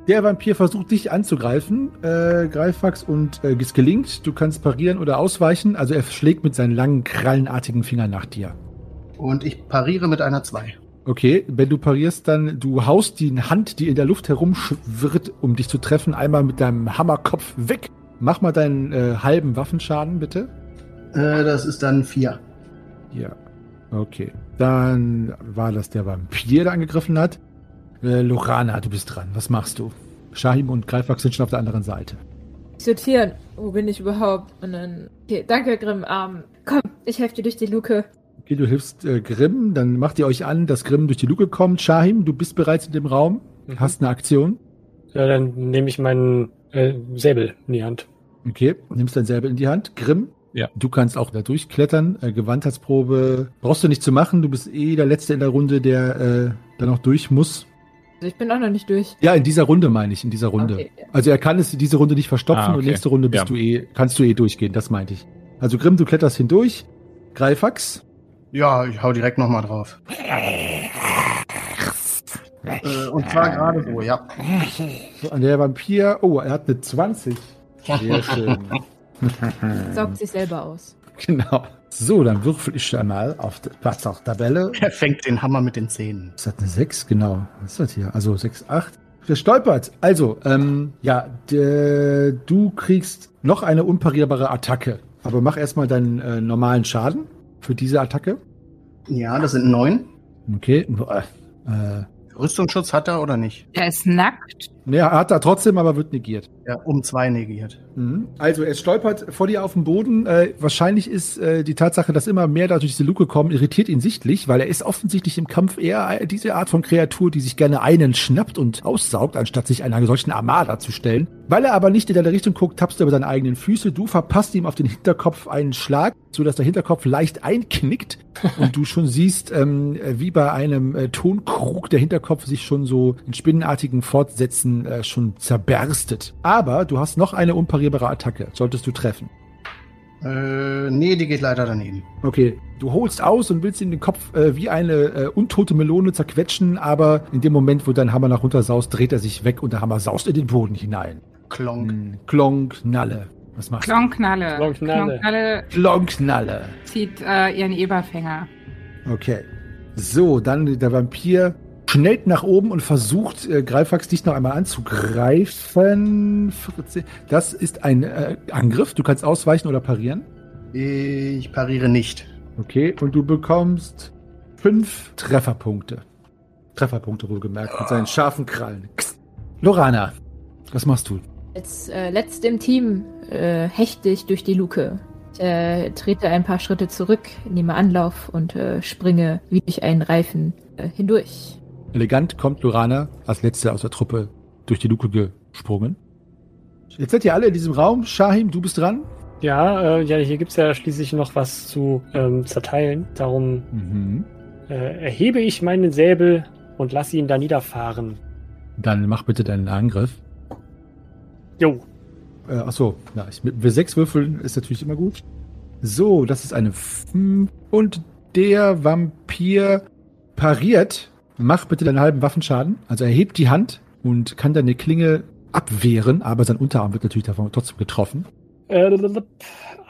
Der Vampir versucht dich anzugreifen, äh, Greifax, und äh, es gelingt. Du kannst parieren oder ausweichen. Also er schlägt mit seinen langen, krallenartigen Fingern nach dir. Und ich pariere mit einer 2. Okay, wenn du parierst, dann du haust die Hand, die in der Luft herumschwirrt, um dich zu treffen, einmal mit deinem Hammerkopf weg. Mach mal deinen äh, halben Waffenschaden, bitte. Äh, das ist dann 4. Ja. Okay. Dann war das der Vampir, der angegriffen hat. Äh, Lorana, du bist dran. Was machst du? Shahim und Greifax sind schon auf der anderen Seite. Sortieren. Wo bin ich überhaupt? Und dann. Okay, danke, Grimm. Ähm, komm, ich helfe dir durch die Luke. Okay, du hilfst äh, Grimm, dann macht ihr euch an, dass Grimm durch die Luke kommt. Shahim, du bist bereits in dem Raum, Mhm. hast eine Aktion. Ja, dann nehme ich meinen äh, Säbel in die Hand. Okay, nimmst dein Säbel in die Hand. Grimm, Ja. du kannst auch da durchklettern. Äh, Gewandheitsprobe brauchst du nicht zu machen. Du bist eh der Letzte in der Runde, der äh, da noch durch muss. Also ich bin auch noch nicht durch. Ja, in dieser Runde meine ich, in dieser Runde. Okay, ja. Also er kann es diese Runde nicht verstopfen Ah, okay. und nächste Runde bist Ja. du eh, kannst du eh durchgehen, das meinte ich. Also Grimm, du kletterst hindurch. Greifax, Ja, ich hau direkt nochmal drauf. Äh, und zwar gerade so, ja. so, an der Vampir, oh, er hat eine 20. Sehr schön. Saugt sich selber aus. genau. So, dann würfel ich einmal auf die Tabelle. Er fängt den Hammer mit den Zähnen. Das hat eine 6, genau. Was ist das hier? Also 6, 8. Verstolpert. Also, ähm, ja, d- du kriegst noch eine unparierbare Attacke. Aber mach erstmal deinen äh, normalen Schaden für diese Attacke. Ja, das sind neun. Okay. Äh, Rüstungsschutz hat er oder nicht? Er ist nackt. Er hat er trotzdem, aber wird negiert. Ja, um zwei negiert. Mhm. Also er stolpert vor dir auf dem Boden. Äh, wahrscheinlich ist äh, die Tatsache, dass immer mehr da durch diese Luke kommen, irritiert ihn sichtlich, weil er ist offensichtlich im Kampf eher äh, diese Art von Kreatur, die sich gerne einen schnappt und aussaugt, anstatt sich einer solchen Armada zu stellen. Weil er aber nicht in deine Richtung guckt, tappst du über seine eigenen Füße. Du verpasst ihm auf den Hinterkopf einen Schlag, sodass der Hinterkopf leicht einknickt und du schon siehst, ähm, äh, wie bei einem äh, Tonkrug der Hinterkopf sich schon so in spinnenartigen Fortsätzen äh, schon zerberstet. Aber du hast noch eine unparierbare Attacke, solltest du treffen. Äh, nee, die geht leider daneben. Okay, du holst aus und willst ihn den Kopf äh, wie eine äh, untote Melone zerquetschen, aber in dem Moment, wo dein Hammer nach runter saust, dreht er sich weg und der Hammer saust in den Boden hinein. Klonk. Hm, Klonk, Nalle. Was machst Klonknalle. Klonknalle. Klonknalle du? Klonk, Nalle. zieht äh, ihren Eberfänger. Okay. So, dann der Vampir schnellt nach oben und versucht, äh, Greifax dich noch einmal anzugreifen. 14. Das ist ein äh, Angriff. Du kannst ausweichen oder parieren. Ich pariere nicht. Okay, und du bekommst fünf Trefferpunkte. Trefferpunkte wohlgemerkt, mit seinen scharfen Krallen. Kst. Lorana, was machst du? Als äh, letzte im Team äh, hechte ich durch die Luke. Ich äh, trete ein paar Schritte zurück, nehme Anlauf und äh, springe wie durch einen Reifen äh, hindurch. Elegant kommt Lorana als letzte aus der Truppe durch die Luke gesprungen. Jetzt seid ihr alle in diesem Raum. Shahim, du bist dran. Ja, äh, ja, hier gibt's ja schließlich noch was zu ähm, zerteilen. Darum Mhm. äh, erhebe ich meinen Säbel und lasse ihn da niederfahren. Dann mach bitte deinen Angriff. Jo, Äh, achso, ja, ich, mit W6 würfeln ist natürlich immer gut. So, das ist eine 5 und der Vampir pariert. Mach bitte deinen halben Waffenschaden. Also er hebt die Hand und kann deine Klinge abwehren, aber sein Unterarm wird natürlich davon trotzdem getroffen.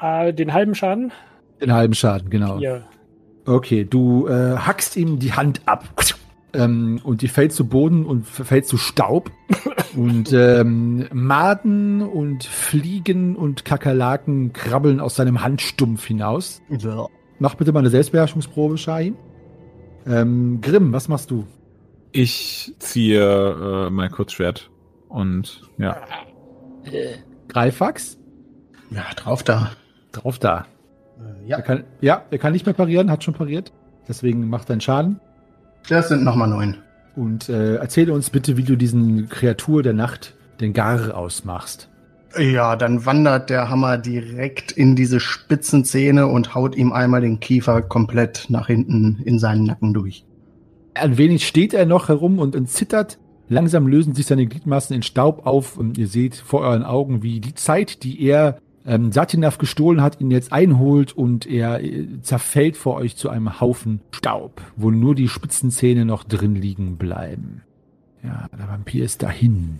äh, äh, den halben Schaden. Den halben Schaden, genau. Hier. Okay, du äh, hackst ihm die Hand ab ähm, und die fällt zu Boden und fällt zu Staub. und ähm, Maden und Fliegen und Kakerlaken krabbeln aus seinem Handstumpf hinaus. Mach bitte mal eine Selbstbeherrschungsprobe, Shahin. Ähm, Grimm, was machst du? Ich ziehe äh, mein Kurzschwert und ja. Greifax? Ja, drauf da. Drauf da. Äh, Er ja, kann, ja, er kann nicht mehr parieren, hat schon pariert. Deswegen macht deinen Schaden. das sind nochmal neun. Und äh, erzähle uns bitte, wie du diesen Kreatur der Nacht, den Gar, ausmachst. Ja, dann wandert der Hammer direkt in diese spitzen Zähne und haut ihm einmal den Kiefer komplett nach hinten in seinen Nacken durch. Ein wenig steht er noch herum und, zittert. Langsam lösen sich seine Gliedmaßen in Staub auf und ihr seht vor euren Augen, wie die Zeit, die er ähm, Satinaf gestohlen hat, ihn jetzt einholt und er äh, zerfällt vor euch zu einem Haufen Staub, wo nur die spitzen Zähne noch drin liegen bleiben. Ja, der Vampir ist dahin.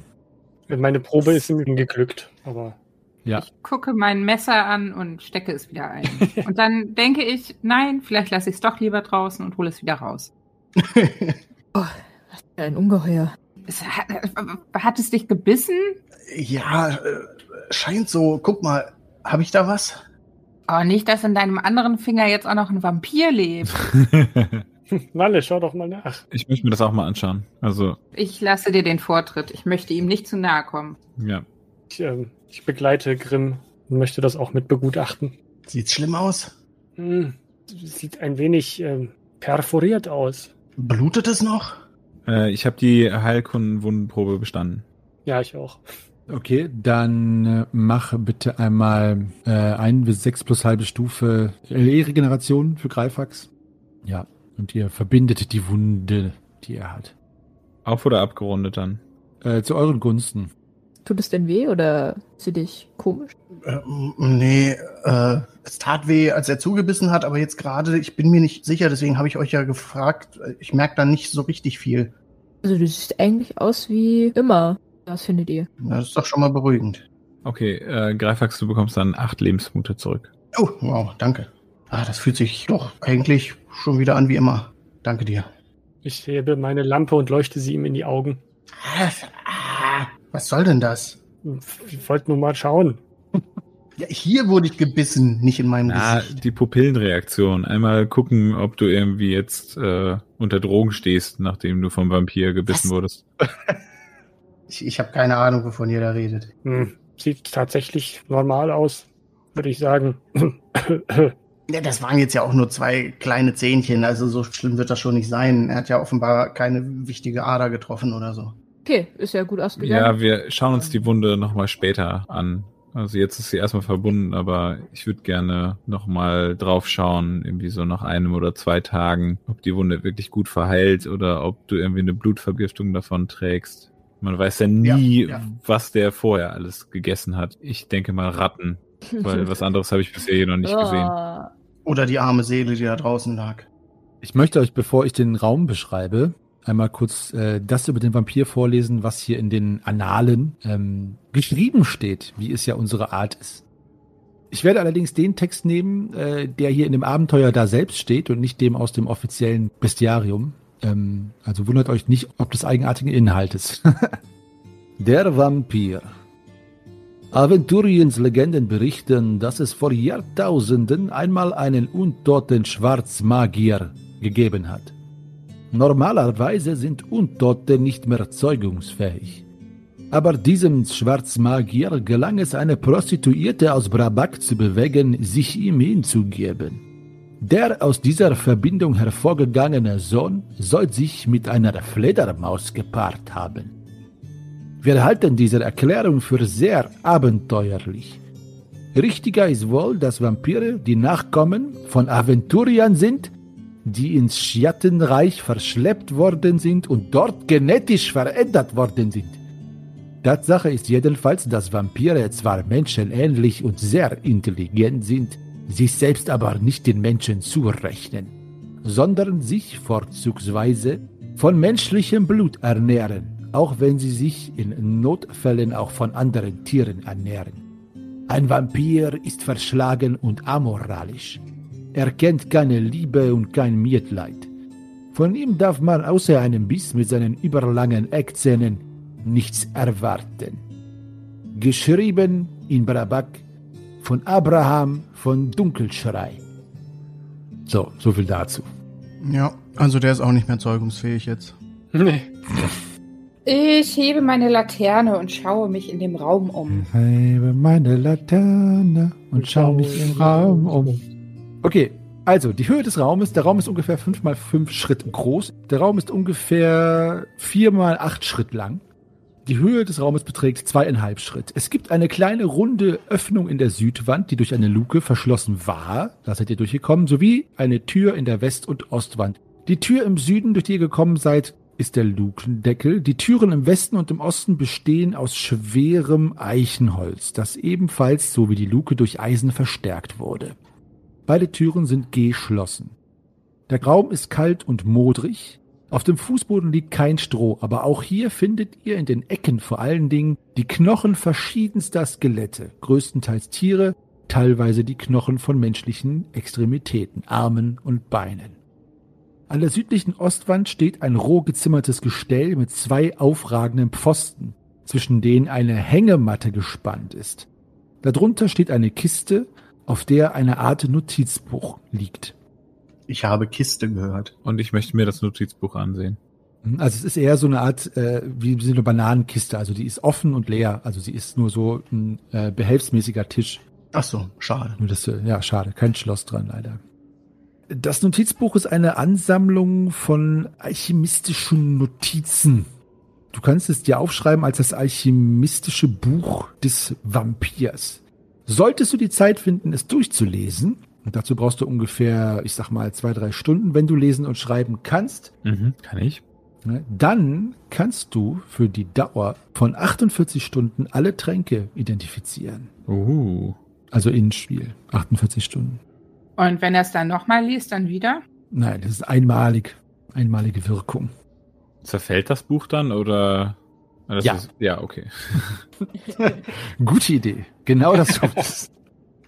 Meine Probe ist ihm geglückt, aber Ja, Ich gucke mein Messer an und stecke es wieder ein. und dann denke ich, nein, vielleicht lasse ich es doch lieber draußen und hole es wieder raus. Ein Ungeheuer. Es hat, hat es dich gebissen? Ja, äh, scheint so. Guck mal, habe ich da was? Oh, nicht, dass in deinem anderen Finger jetzt auch noch ein Vampir lebt. Walle, schau doch mal nach. ich möchte mir das auch mal anschauen. Also, Ich lasse dir den Vortritt. Ich möchte ihm nicht zu nahe kommen. ja. Ich, ähm, ich begleite Grimm und möchte das auch mit begutachten. Sieht's schlimm aus? Hm, sieht ein wenig ähm, perforiert aus. Blutet es noch? Äh, ich habe die Heilkundenwundenprobe bestanden. Ja, ich auch. okay, dann äh, mach bitte einmal äh, ein bis sechs plus halbe Stufe E-Regeneration für Greifax. Ja, und ihr verbindet die Wunde, die er hat. Auf oder abgerundet dann? Äh, zu euren Gunsten. Tut es denn weh oder ist sie dich komisch? Äh, nee, äh, es tat weh, als er zugebissen hat, aber jetzt gerade, ich bin mir nicht sicher, deswegen habe ich euch ja gefragt. Ich merke da nicht so richtig viel. Also du siehst eigentlich aus wie immer. Was findet ihr? Das ist doch schon mal beruhigend. Okay, äh, Greifax, du bekommst dann acht Lebenspunkte zurück. Oh, wow, danke. Ah, das fühlt sich doch eigentlich schon wieder an wie immer. Danke dir. Ich hebe meine Lampe und leuchte sie ihm in die Augen. Ah, was soll denn das? Ich wollte nur mal schauen. Ja, hier wurde ich gebissen, nicht in meinem Na, Gesicht. die Pupillenreaktion. Einmal gucken, ob du irgendwie jetzt äh, unter Drogen stehst, nachdem du vom Vampir gebissen Was? wurdest. Ich, ich habe keine Ahnung, wovon ihr da redet. Hm, sieht tatsächlich normal aus, würde ich sagen. Ja, das waren jetzt ja auch nur zwei kleine Zähnchen, also so schlimm wird das schon nicht sein. Er hat ja offenbar keine wichtige Ader getroffen oder so. Okay, ist ja gut ausgegangen. Ja, wir schauen uns die Wunde nochmal später an. Also jetzt ist sie erstmal verbunden, aber ich würde gerne nochmal drauf schauen, irgendwie so nach einem oder zwei Tagen, ob die Wunde wirklich gut verheilt oder ob du irgendwie eine Blutvergiftung davon trägst. Man weiß ja nie, Ja, ja. was der vorher alles gegessen hat. Ich denke mal Ratten, weil was anderes habe ich bisher hier noch nicht gesehen. Oder die arme Seele, die da draußen lag. Ich möchte euch, bevor ich den Raum beschreibe, einmal kurz äh, das über den Vampir vorlesen, was hier in den Annalen ähm, geschrieben steht, wie es ja unsere Art ist. Ich werde allerdings den Text nehmen, äh, der hier in dem Abenteuer da selbst steht und nicht dem aus dem offiziellen Bestiarium. Ähm, also wundert euch nicht, ob des eigenartigen Inhaltes. der Vampir. Aventuriens Legenden berichten, dass es vor Jahrtausenden einmal einen untoten Schwarzmagier gegeben hat. Normalerweise sind Untote nicht mehr zeugungsfähig. Aber diesem Schwarzmagier gelang es, eine Prostituierte aus Brabak zu bewegen, sich ihm hinzugeben. Der aus dieser Verbindung hervorgegangene Sohn soll sich mit einer Fledermaus gepaart haben. Wir halten diese Erklärung für sehr abenteuerlich. Richtiger ist wohl, dass Vampire die Nachkommen von Aventuriern sind, die ins Schattenreich verschleppt worden sind und dort genetisch verändert worden sind. Tatsache ist jedenfalls, dass Vampire zwar menschenähnlich und sehr intelligent sind, sich selbst aber nicht den Menschen zurechnen, sondern sich vorzugsweise von menschlichem Blut ernähren, auch wenn sie sich in Notfällen auch von anderen Tieren ernähren. Ein Vampir ist verschlagen und amoralisch. Er kennt keine Liebe und kein Mitleid. Von ihm darf man außer einem Biss mit seinen überlangen Eckzähnen nichts erwarten. Geschrieben in Brabak von Abraham von Dunkelschrei. So, so viel dazu. Ja, also der ist auch nicht mehr zeugungsfähig jetzt. Nee. Ich hebe meine Laterne und schaue mich in dem Raum um. Ich hebe meine Laterne und schau mich im Raum um. Okay, also die Höhe des Raumes, der Raum ist ungefähr 5 mal 5 Schritt groß. Der Raum ist ungefähr 4 mal 8 Schritt lang. Die Höhe des Raumes beträgt zweieinhalb Schritt. Es gibt eine kleine runde Öffnung in der Südwand, die durch eine Luke verschlossen war. Da seid ihr durchgekommen, sowie eine Tür in der West- und Ostwand. Die Tür im Süden, durch die ihr gekommen seid, ist der Lukendeckel. Die Türen im Westen und im Osten bestehen aus schwerem Eichenholz, das ebenfalls, so wie die Luke, durch Eisen verstärkt wurde. Beide Türen sind geschlossen. Der Raum ist kalt und modrig. Auf dem Fußboden liegt kein Stroh, aber auch hier findet ihr in den Ecken vor allen Dingen die Knochen verschiedenster Skelette, größtenteils Tiere, teilweise die Knochen von menschlichen Extremitäten, Armen und Beinen. An der südlichen Ostwand steht ein roh gezimmertes Gestell mit zwei aufragenden Pfosten, zwischen denen eine Hängematte gespannt ist. Darunter steht eine Kiste, auf der eine Art Notizbuch liegt. Ich habe Kiste gehört. Und ich möchte mir das Notizbuch ansehen. Also es ist eher so eine Art äh, wie so eine Bananenkiste. Also die ist offen und leer. Also sie ist nur so ein äh, behelfsmäßiger Tisch. Ach so, schade. Nur das, äh, ja, schade, kein Schloss dran leider. Das Notizbuch ist eine Ansammlung von alchemistischen Notizen. Du kannst es dir aufschreiben als das alchemistische Buch des Vampirs. Solltest du die Zeit finden, es durchzulesen, und dazu brauchst du ungefähr, ich sag mal, zwei, drei Stunden, wenn du lesen und schreiben kannst, Mhm, kann ich. ne, dann kannst du für die Dauer von 48 Stunden alle Tränke identifizieren. Uh. Also in Spiel. 48 Stunden. Und wenn er es dann nochmal liest, dann wieder? Nein, das ist einmalig. Einmalige Wirkung. Zerfällt das Buch dann oder? Das Ja. Ist, ja, okay. Gute Idee. Genau das solltest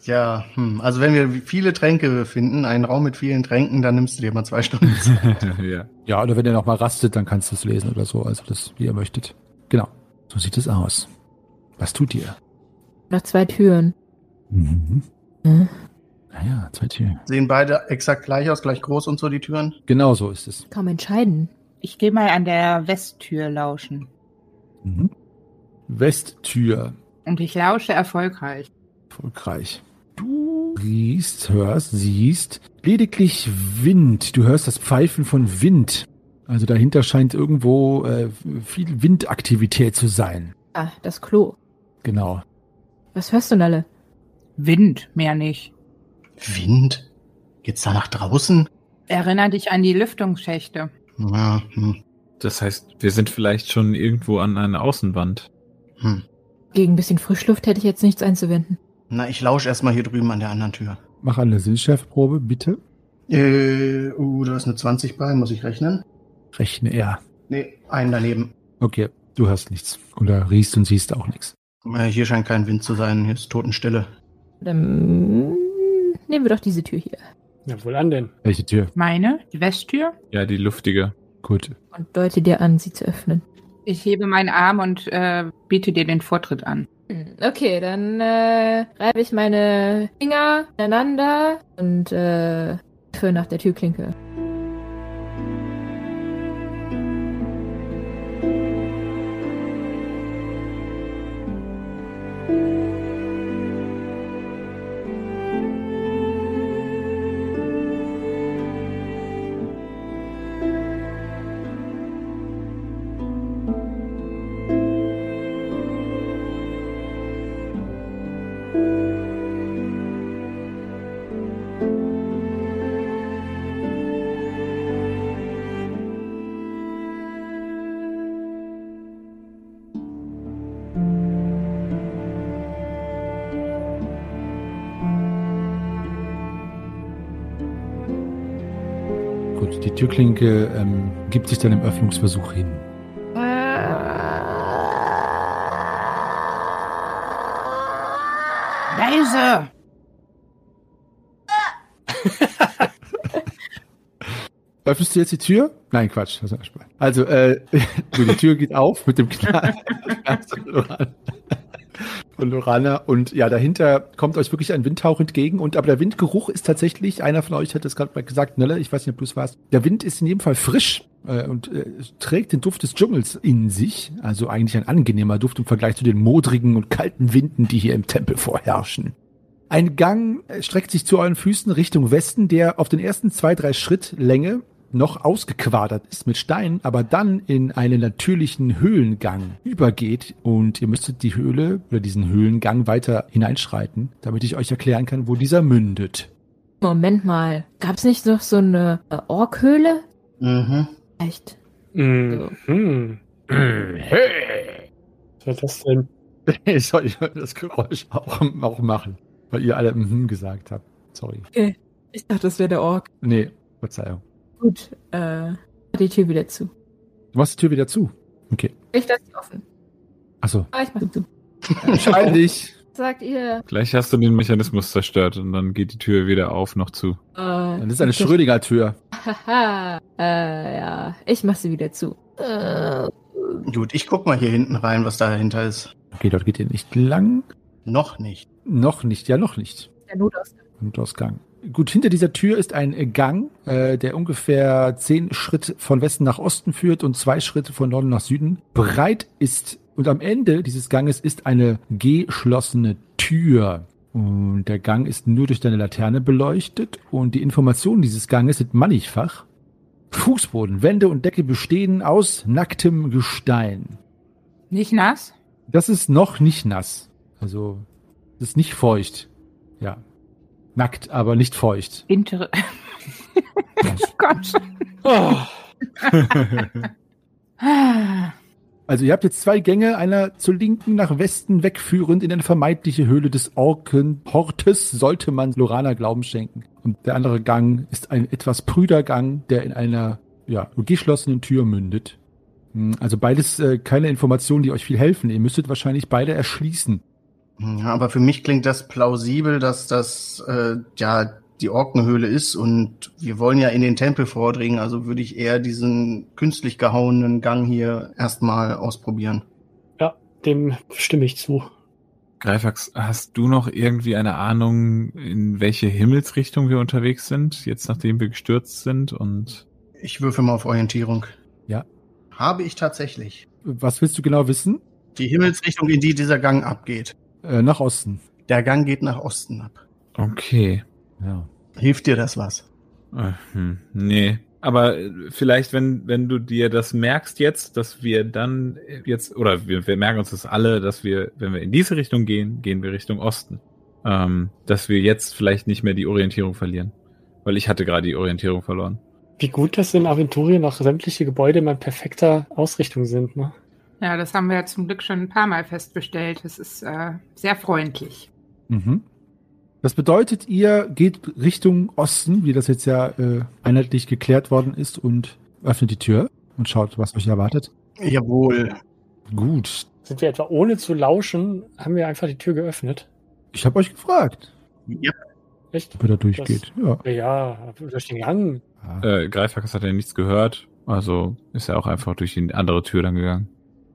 Ja, hm. also wenn wir viele Tränke finden, einen Raum mit vielen Tränken, dann nimmst du dir mal zwei Stunden Zeit. ja. Ja, oder wenn ihr noch mal rastet, dann kannst du es lesen oder so. Also das, wie ihr möchtet. Genau. So sieht es aus. Was tut ihr? Noch zwei Türen. Mhm. Hm? Naja, zwei Türen. Sehen beide exakt gleich aus, gleich groß und so die Türen? Genau so ist es. Kaum entscheiden. Ich gehe mal an der Westtür lauschen. Mhm. Westtür. Und ich lausche erfolgreich. Erfolgreich. Du riechst, hörst, siehst lediglich Wind. Du hörst das Pfeifen von Wind. Also dahinter scheint irgendwo äh, viel Windaktivität zu sein. Ah, das Klo. Genau. Was hörst du, Nalle? Wind, mehr nicht. Wind? Geht's da nach draußen? Erinner dich an die Lüftungsschächte. Ja, hm, Das heißt, wir sind vielleicht schon irgendwo an einer Außenwand. hm. Gegen ein bisschen Frischluft hätte ich jetzt nichts einzuwenden. Na, ich lausche erstmal hier drüben an der anderen Tür. Mach eine Sinnschärfprobe, bitte. Äh, uh, da ist eine 20 bei, muss ich rechnen? Rechne er. Nee, einen daneben. Okay, du hörst nichts. Oder riechst und siehst auch nichts. Äh, hier scheint kein Wind zu sein, hier ist Totenstille. Dann nehmen wir doch diese Tür hier Ja, wohl an denn. Welche Tür? Meine? Die Westtür? Ja, die luftige. Gut. und deute dir an, sie zu öffnen. Ich hebe meinen Arm und äh, biete dir den Vortritt an. Hm, Okay, dann äh, reibe ich meine Finger ineinander und äh, führe nach der Türklinke. Gut, die Türklinke ähm, gibt sich dann im Öffnungsversuch hin. Leise! Öffnest du jetzt die Tür? Nein, Quatsch. Also, äh, die Tür geht auf mit dem Knall Lorana. Und ja, dahinter kommt euch wirklich ein Windhauch entgegen. Und aber der Windgeruch ist tatsächlich, einer von euch hat es gerade gesagt, Nelle, ich weiß nicht, ob du es warst. Der Wind ist in jedem Fall frisch äh, und äh, trägt den Duft des Dschungels in sich. Also eigentlich ein angenehmer Duft im Vergleich zu den modrigen und kalten Winden, die hier im Tempel vorherrschen. Ein Gang äh, streckt sich zu euren Füßen Richtung Westen, der auf den ersten zwei, drei Schritt Länge noch ausgequadert ist mit Steinen, aber dann in einen natürlichen Höhlengang übergeht und ihr müsstet die Höhle oder diesen Höhlengang weiter hineinschreiten, damit ich euch erklären kann, wo dieser mündet. Moment mal. Gab's nicht noch so eine äh, Orkhöhle? Mhm. Echt? Mhm. Was soll das denn? Ich soll das Geräusch auch, auch machen, weil ihr alle mhm gesagt habt. Sorry. Ich dachte, das wäre der Ork. Nee, Verzeihung. Gut, äh, die Tür wieder zu. Du machst die Tür wieder zu. Okay. Ich lasse sie offen. Achso. Ah, ich mach sie zu. Wahrscheinlich. Was sagt ihr? Gleich hast du den Mechanismus zerstört und dann geht die Tür weder auf noch zu. Äh, Das ist eine Schrödinger-Tür. Haha, äh, ja, ich mach sie wieder zu. Äh, Gut, ich guck mal hier hinten rein, was dahinter ist. Okay, dort geht ihr nicht lang. Noch nicht. Noch nicht, ja, noch nicht. der Notausgang. Notausgang. Gut, hinter dieser Tür ist ein Gang, äh, der ungefähr zehn Schritt von Westen nach Osten führt und zwei Schritte von Norden nach Süden. Breit ist und am Ende dieses Ganges ist eine geschlossene Tür. Und der Gang ist nur durch deine Laterne beleuchtet und die Informationen dieses Ganges sind mannigfach. Fußboden, Wände und Decke bestehen aus nacktem Gestein. Nicht nass? Das ist noch nicht nass. Also, das ist nicht feucht. Ja. Nackt, aber nicht feucht. Inter oh Gott. Oh, Also ihr habt jetzt zwei Gänge, einer zur linken nach Westen wegführend in eine vermeintliche Höhle des Orkenhortes, sollte man Lorana Glauben schenken. Und der andere Gang ist ein etwas prüder Gang, der in einer ja, geschlossenen Tür mündet. Hm, Also beides äh, keine Informationen, die euch viel helfen. Ihr müsstet wahrscheinlich beide erschließen. Ja, aber für mich klingt das plausibel, dass das äh, ja die Orkenhöhle ist und wir wollen ja in den Tempel vordringen, also würde ich eher diesen künstlich gehauenen Gang hier erstmal ausprobieren. ja, dem stimme ich zu. Greifax, hast du noch irgendwie eine Ahnung, in welche Himmelsrichtung wir unterwegs sind, jetzt nachdem wir gestürzt sind und Ich würfe mal auf Orientierung. Ja. Habe ich tatsächlich. Was willst du genau wissen? Die Himmelsrichtung, in die dieser Gang abgeht. Äh, nach Osten. Der Gang geht nach Osten ab. okay. Ja. Hilft dir das was? Äh, Hm, nee. Aber äh, vielleicht, wenn, wenn du dir das merkst jetzt, dass wir dann jetzt, oder wir, wir merken uns das alle, dass wir, wenn wir in diese Richtung gehen, gehen wir Richtung Osten. Ähm, dass wir jetzt vielleicht nicht mehr die Orientierung verlieren. Weil ich hatte gerade die Orientierung verloren. Wie gut, dass in Aventurien noch sämtliche Gebäude mal in perfekter Ausrichtung sind, ne? Ja, das haben wir ja zum Glück schon ein paar Mal festgestellt. Das ist äh, sehr freundlich. Mhm. Das bedeutet, ihr geht Richtung Osten, wie das jetzt ja äh, einheitlich geklärt worden ist, und öffnet die Tür und schaut, was euch erwartet. Jawohl. Gut. Sind wir etwa ohne zu lauschen, haben wir einfach die Tür geöffnet? Ich habe euch gefragt, Ja, Echt? ob ihr da durchgeht. Ja. Ja, durch den Gang. Äh, Greifax hat ja nichts gehört, also ist er auch einfach durch die andere Tür dann gegangen.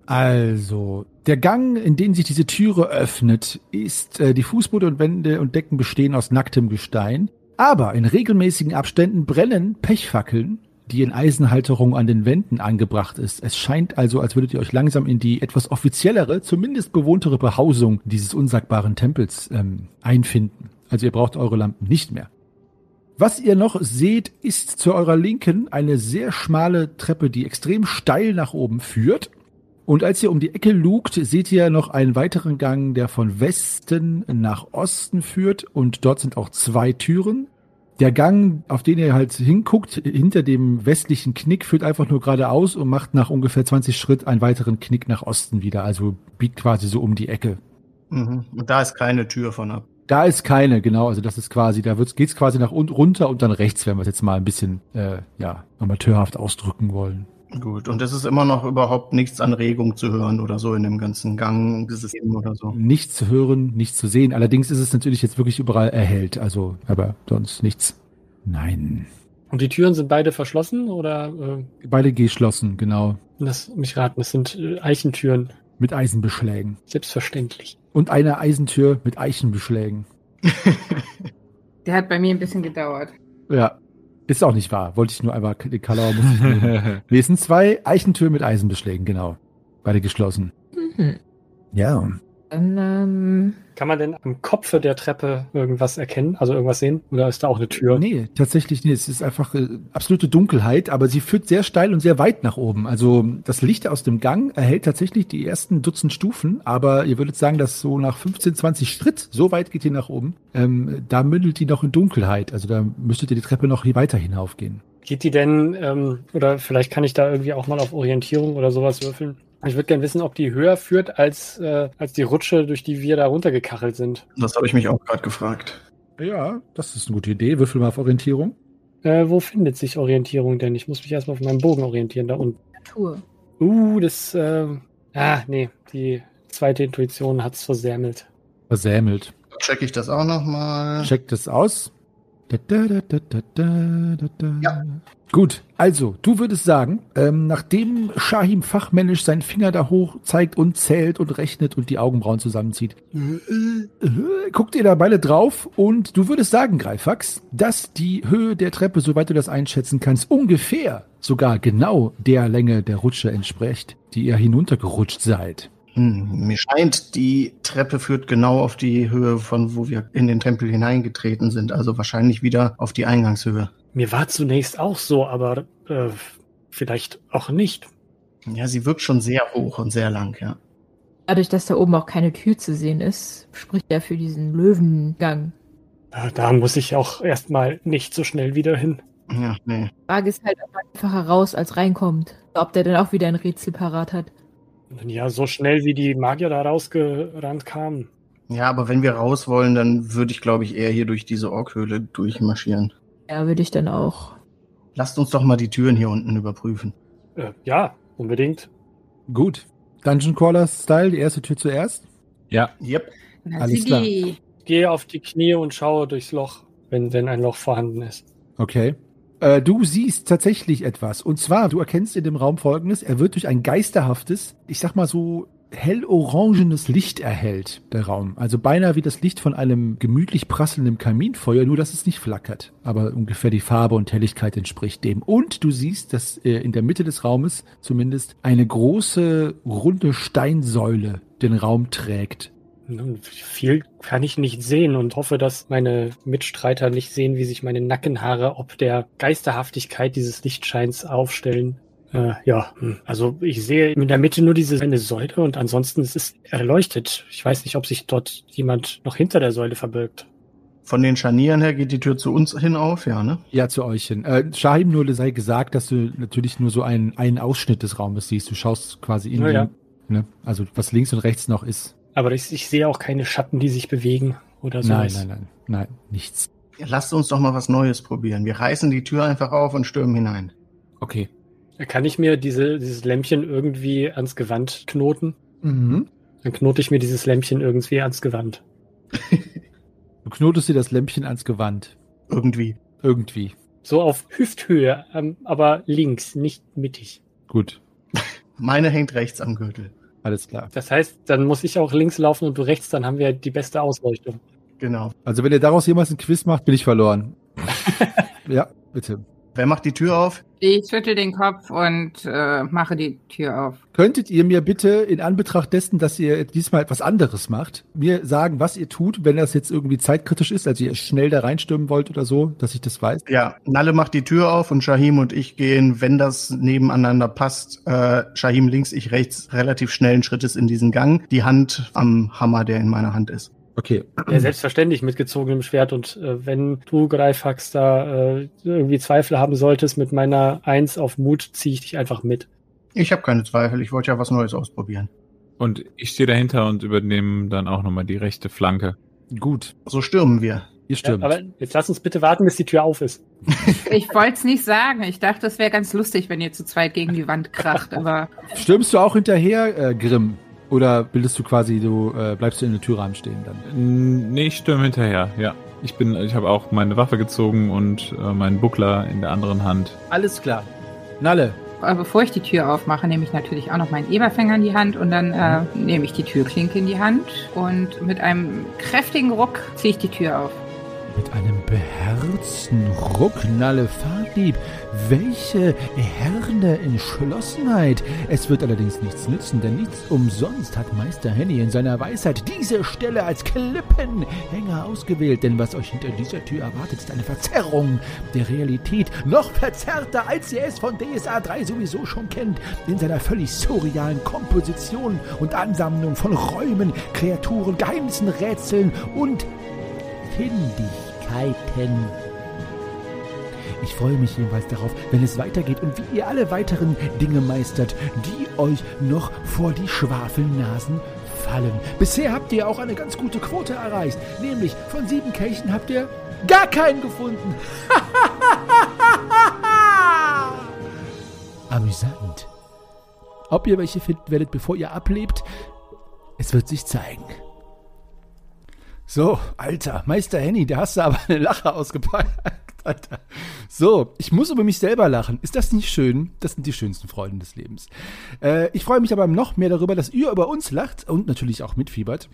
Also, der Gang, in den sich diese Türe öffnet, ist, äh, die Fußboden und Wände und Decken bestehen aus nacktem Gestein. Aber in regelmäßigen Abständen brennen Pechfackeln, die in Eisenhalterung an den Wänden angebracht ist. Es scheint also, als würdet ihr euch langsam in die etwas offiziellere, zumindest bewohntere Behausung dieses unsagbaren Tempels ähm, einfinden. Also ihr braucht eure Lampen nicht mehr. Was ihr noch seht, ist zu eurer Linken eine sehr schmale Treppe, die extrem steil nach oben führt. Und als ihr um die Ecke lugt, seht ihr noch einen weiteren Gang, der von Westen nach Osten führt. Und dort sind auch zwei Türen. Der Gang, auf den ihr halt hinguckt, hinter dem westlichen Knick, führt einfach nur geradeaus und macht nach ungefähr 20 Schritt einen weiteren Knick nach Osten wieder. Also biegt quasi so um die Ecke. Mhm. Und da ist keine Tür von ab. Da ist keine, genau. Also das ist quasi, da wird's, geht's quasi nach unten runter und dann rechts, wenn wir es jetzt mal ein bisschen äh, ja, amateurhaft ausdrücken wollen. Gut, und es ist immer noch überhaupt nichts an Regung zu hören oder so in dem ganzen Gangsystem oder so. Nichts zu hören, nichts zu sehen. Allerdings ist es natürlich jetzt wirklich überall erhellt. Also, aber sonst nichts. Nein. Und die Türen sind beide verschlossen oder äh, Beide geschlossen, genau. lass mich raten, das sind äh, Eichentüren. Mit Eisenbeschlägen. Selbstverständlich. Und eine Eisentür mit Eichenbeschlägen. Der hat bei mir ein bisschen gedauert. Ja. Ist auch nicht wahr. Wollte ich nur einmal, den Kalauer muss ich nehmen. Es sind zwei Eichentüren mit Eisenbeschlägen, genau. Beide geschlossen. Mhm. Ja. Dann, ähm, Kann man denn am Kopfe der Treppe irgendwas erkennen? Also irgendwas sehen? Oder ist da auch eine Tür? Nee, tatsächlich nicht. Es ist einfach äh, absolute Dunkelheit, aber sie führt sehr steil und sehr weit nach oben. Also das Licht aus dem Gang erhält tatsächlich die ersten Dutzend Stufen, aber ihr würdet sagen, dass so nach 15, 20 Schritt, so weit geht ihr nach oben, ähm, da mündelt die noch in Dunkelheit. Also da müsstet ihr die Treppe noch hier weiter hinaufgehen. Geht die denn, ähm, oder vielleicht kann ich da irgendwie auch mal auf Orientierung oder sowas würfeln? Ich würde gerne wissen, ob die höher führt als, äh, als die Rutsche, durch die wir da runtergekachelt sind. Das habe ich mich auch gerade gefragt. Ja, das ist eine gute Idee. Würfel mal auf Orientierung. Äh, wo findet sich Orientierung denn? Ich muss mich erstmal auf meinem Bogen orientieren, da unten. Natur. Uh, das, äh, ah, nee, die zweite Intuition hat's versämelt. Versämelt. Check ich das auch nochmal. Checkt es aus. Da, da, da. Ja. Gut, also du würdest sagen, ähm, nachdem Shahim fachmännisch seinen Finger da hoch zeigt und zählt und rechnet und die Augenbrauen zusammenzieht, äh, äh, guckt ihr da beide drauf und du würdest sagen, Greifax, dass die Höhe der Treppe, soweit du das einschätzen kannst, ungefähr sogar genau der Länge der Rutsche entspricht, die ihr hinuntergerutscht seid. Hm, mir scheint, die Treppe führt genau auf die Höhe, von wo wir in den Tempel hineingetreten sind. Also wahrscheinlich wieder auf die Eingangshöhe. Mir war zunächst auch so, aber äh, vielleicht auch nicht. Ja, sie wirkt schon sehr hoch und sehr lang, ja. Dadurch, dass da oben auch keine Tür zu sehen ist, spricht er für diesen Löwengang. Da muss ich auch erstmal nicht so schnell wieder hin. Ja, nee. Frage ist halt, ob er einfacher raus als reinkommt. Ob der dann auch wieder ein Rätsel parat hat. Ja, so schnell wie die Magier da rausgerannt kamen. Ja, aber wenn wir raus wollen, dann würde ich, glaube ich, eher hier durch diese Orkhöhle durchmarschieren. Ja, würde ich dann auch. Lasst uns doch mal die Türen hier unten überprüfen. Äh, ja, unbedingt. Gut. Dungeon Crawler Style, die erste Tür zuerst. Ja, Yep. Na, Alles klar. Gehe auf die Knie und schaue durchs Loch, wenn, wenn ein Loch vorhanden ist. Okay. Äh, du siehst tatsächlich etwas. Und zwar, du erkennst in dem Raum folgendes, er wird durch ein geisterhaftes, ich sag mal so, hell-orangenes Licht erhellt, der Raum. Also beinahe wie das Licht von einem gemütlich prasselnden Kaminfeuer, nur dass es nicht flackert. Aber ungefähr die Farbe und Helligkeit entspricht dem. Und du siehst, dass äh, in der Mitte des Raumes zumindest eine große, runde Steinsäule den Raum trägt. Nun, Viel kann ich nicht sehen und hoffe, dass meine Mitstreiter nicht sehen, wie sich meine Nackenhaare ob der Geisterhaftigkeit dieses Lichtscheins aufstellen. Äh, ja, hm. also ich sehe in der Mitte nur diese eine Säule und ansonsten ist es erleuchtet. Ich weiß nicht, ob sich dort jemand noch hinter der Säule verbirgt. Von den Scharnieren her geht die Tür zu uns hin auf, ja, ne? Ja, zu euch hin. Äh, Shahim, nur sei gesagt, dass du natürlich nur so einen, einen Ausschnitt des Raumes siehst. Du schaust quasi in Ja, den, ja. Ne? Also was links und rechts noch ist. Aber ich, ich sehe auch keine Schatten, die sich bewegen oder so. Nein, nein, nein, nein, nichts. Lasst uns doch mal was Neues probieren. Wir reißen die Tür einfach auf und stürmen hinein. okay. Kann ich mir diese, dieses Lämpchen irgendwie ans Gewand knoten? Mhm. Dann knote ich mir dieses Lämpchen irgendwie ans Gewand. Du knotest dir das Lämpchen ans Gewand. Irgendwie. Irgendwie. So auf Hüfthöhe, ähm, aber links, nicht mittig. Gut. Meine hängt rechts am Gürtel. Alles klar. Das heißt, dann muss ich auch links laufen und du rechts, dann haben wir die beste Ausleuchtung. Genau. Also wenn ihr daraus jemals ein Quiz macht, bin ich verloren. ja, bitte. Wer macht die Tür auf? Ich schüttel den Kopf und äh, mache die Tür auf. Könntet ihr mir bitte in Anbetracht dessen, dass ihr diesmal etwas anderes macht, mir sagen, was ihr tut, wenn das jetzt irgendwie zeitkritisch ist, also ihr schnell da reinstürmen wollt oder so, dass ich das weiß? Ja, Nalle macht die Tür auf und Shahim und ich gehen, wenn das nebeneinander passt, äh, Shahim links, ich rechts, relativ schnellen Schrittes in diesen Gang, die Hand am Hammer, der in meiner Hand ist. Okay. Ja, selbstverständlich mit gezogenem Schwert. Und äh, wenn du, Greifax, da äh, irgendwie Zweifel haben solltest mit meiner Eins auf Mut, ziehe ich dich einfach mit. Ich habe keine Zweifel, ich wollte ja was Neues ausprobieren. Und ich stehe dahinter und übernehme dann auch nochmal die rechte Flanke. Gut, So stürmen wir. ihr Ja, stürmt. aber jetzt lass uns bitte warten, bis die Tür auf ist. Ich wollte es nicht sagen. Ich dachte, das wäre ganz lustig, wenn ihr zu zweit gegen die Wand kracht. Aber Stürmst du auch hinterher, äh, Grimm? Oder bildest du quasi, du äh, bleibst du in den Türrahmen stehen dann? N- Nee, ich stürme hinterher, ja. Ich bin, ich habe auch meine Waffe gezogen und äh, meinen Buckler in der anderen Hand. Alles klar. Nalle, Aber bevor ich die Tür aufmache, nehme ich natürlich auch noch meinen Eberfänger in die Hand und dann äh, nehme ich die Türklinke in die Hand und mit einem kräftigen Ruck ziehe ich die Tür auf. Mit einem beherzten Ruck, Nalle Fahrtlieb. Welche eherne Entschlossenheit. Es wird allerdings nichts nützen, denn nichts umsonst hat Meister Henny in seiner Weisheit diese Stelle als Klippenhänger ausgewählt. Denn was euch hinter dieser Tür erwartet, ist eine Verzerrung der Realität. Noch verzerrter, als ihr es von DSA 3 sowieso schon kennt. In seiner völlig surrealen Komposition und Ansammlung von Räumen, Kreaturen, Geheimnissen, Rätseln und Findigkeiten. Ich freue mich jedenfalls darauf, wenn es weitergeht und wie ihr alle weiteren Dinge meistert, die euch noch vor die Schwafelnasen fallen. Bisher habt ihr auch eine ganz gute Quote erreicht, nämlich von sieben Kelchen habt ihr gar keinen gefunden. Amüsant. Ob ihr welche finden werdet, bevor ihr ablebt, es wird sich zeigen. So, Alter, Meister Henny, da hast du aber eine Lache ausgepackt, Alter. So, ich muss über mich selber lachen. Ist das nicht schön? Das sind die schönsten Freuden des Lebens. Äh, ich freue mich aber noch mehr darüber, dass ihr über uns lacht und natürlich auch mitfiebert.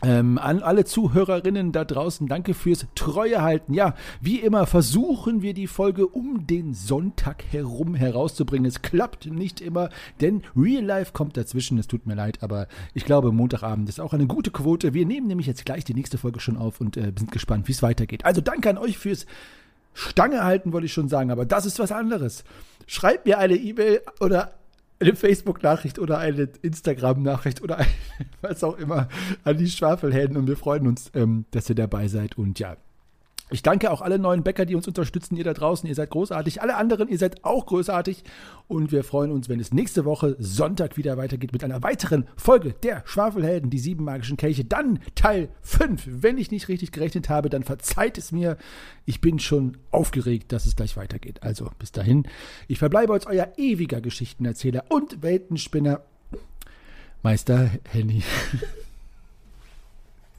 Ähm, an alle Zuhörerinnen da draußen, danke fürs Treue halten. Ja, wie immer versuchen wir die Folge um den Sonntag herum herauszubringen. Es klappt nicht immer, denn Real Life kommt dazwischen. Es tut mir leid, aber ich glaube, Montagabend ist auch eine gute Quote. Wir nehmen nämlich jetzt gleich die nächste Folge schon auf und äh, sind gespannt, wie es weitergeht. Also danke an euch fürs Stange halten, wollte ich schon sagen, aber das ist was anderes. Schreibt mir eine E-Mail oder eine Facebook-Nachricht oder eine Instagram-Nachricht oder eine, was auch immer an die Schwafelhelden und wir freuen uns, ähm, dass ihr dabei seid und ja. Ich danke auch alle neuen Bäcker, die uns unterstützen, ihr da draußen, ihr seid großartig. Alle anderen, ihr seid auch großartig. Und wir freuen uns, wenn es nächste Woche Sonntag wieder weitergeht mit einer weiteren Folge der Schwafelhelden, die sieben magischen Kelche. Dann Teil 5. Wenn ich nicht richtig gerechnet habe, dann verzeiht es mir. Ich bin schon aufgeregt, dass es gleich weitergeht. Also bis dahin. Ich verbleibe als euer ewiger Geschichtenerzähler und Weltenspinner, Meister Henny.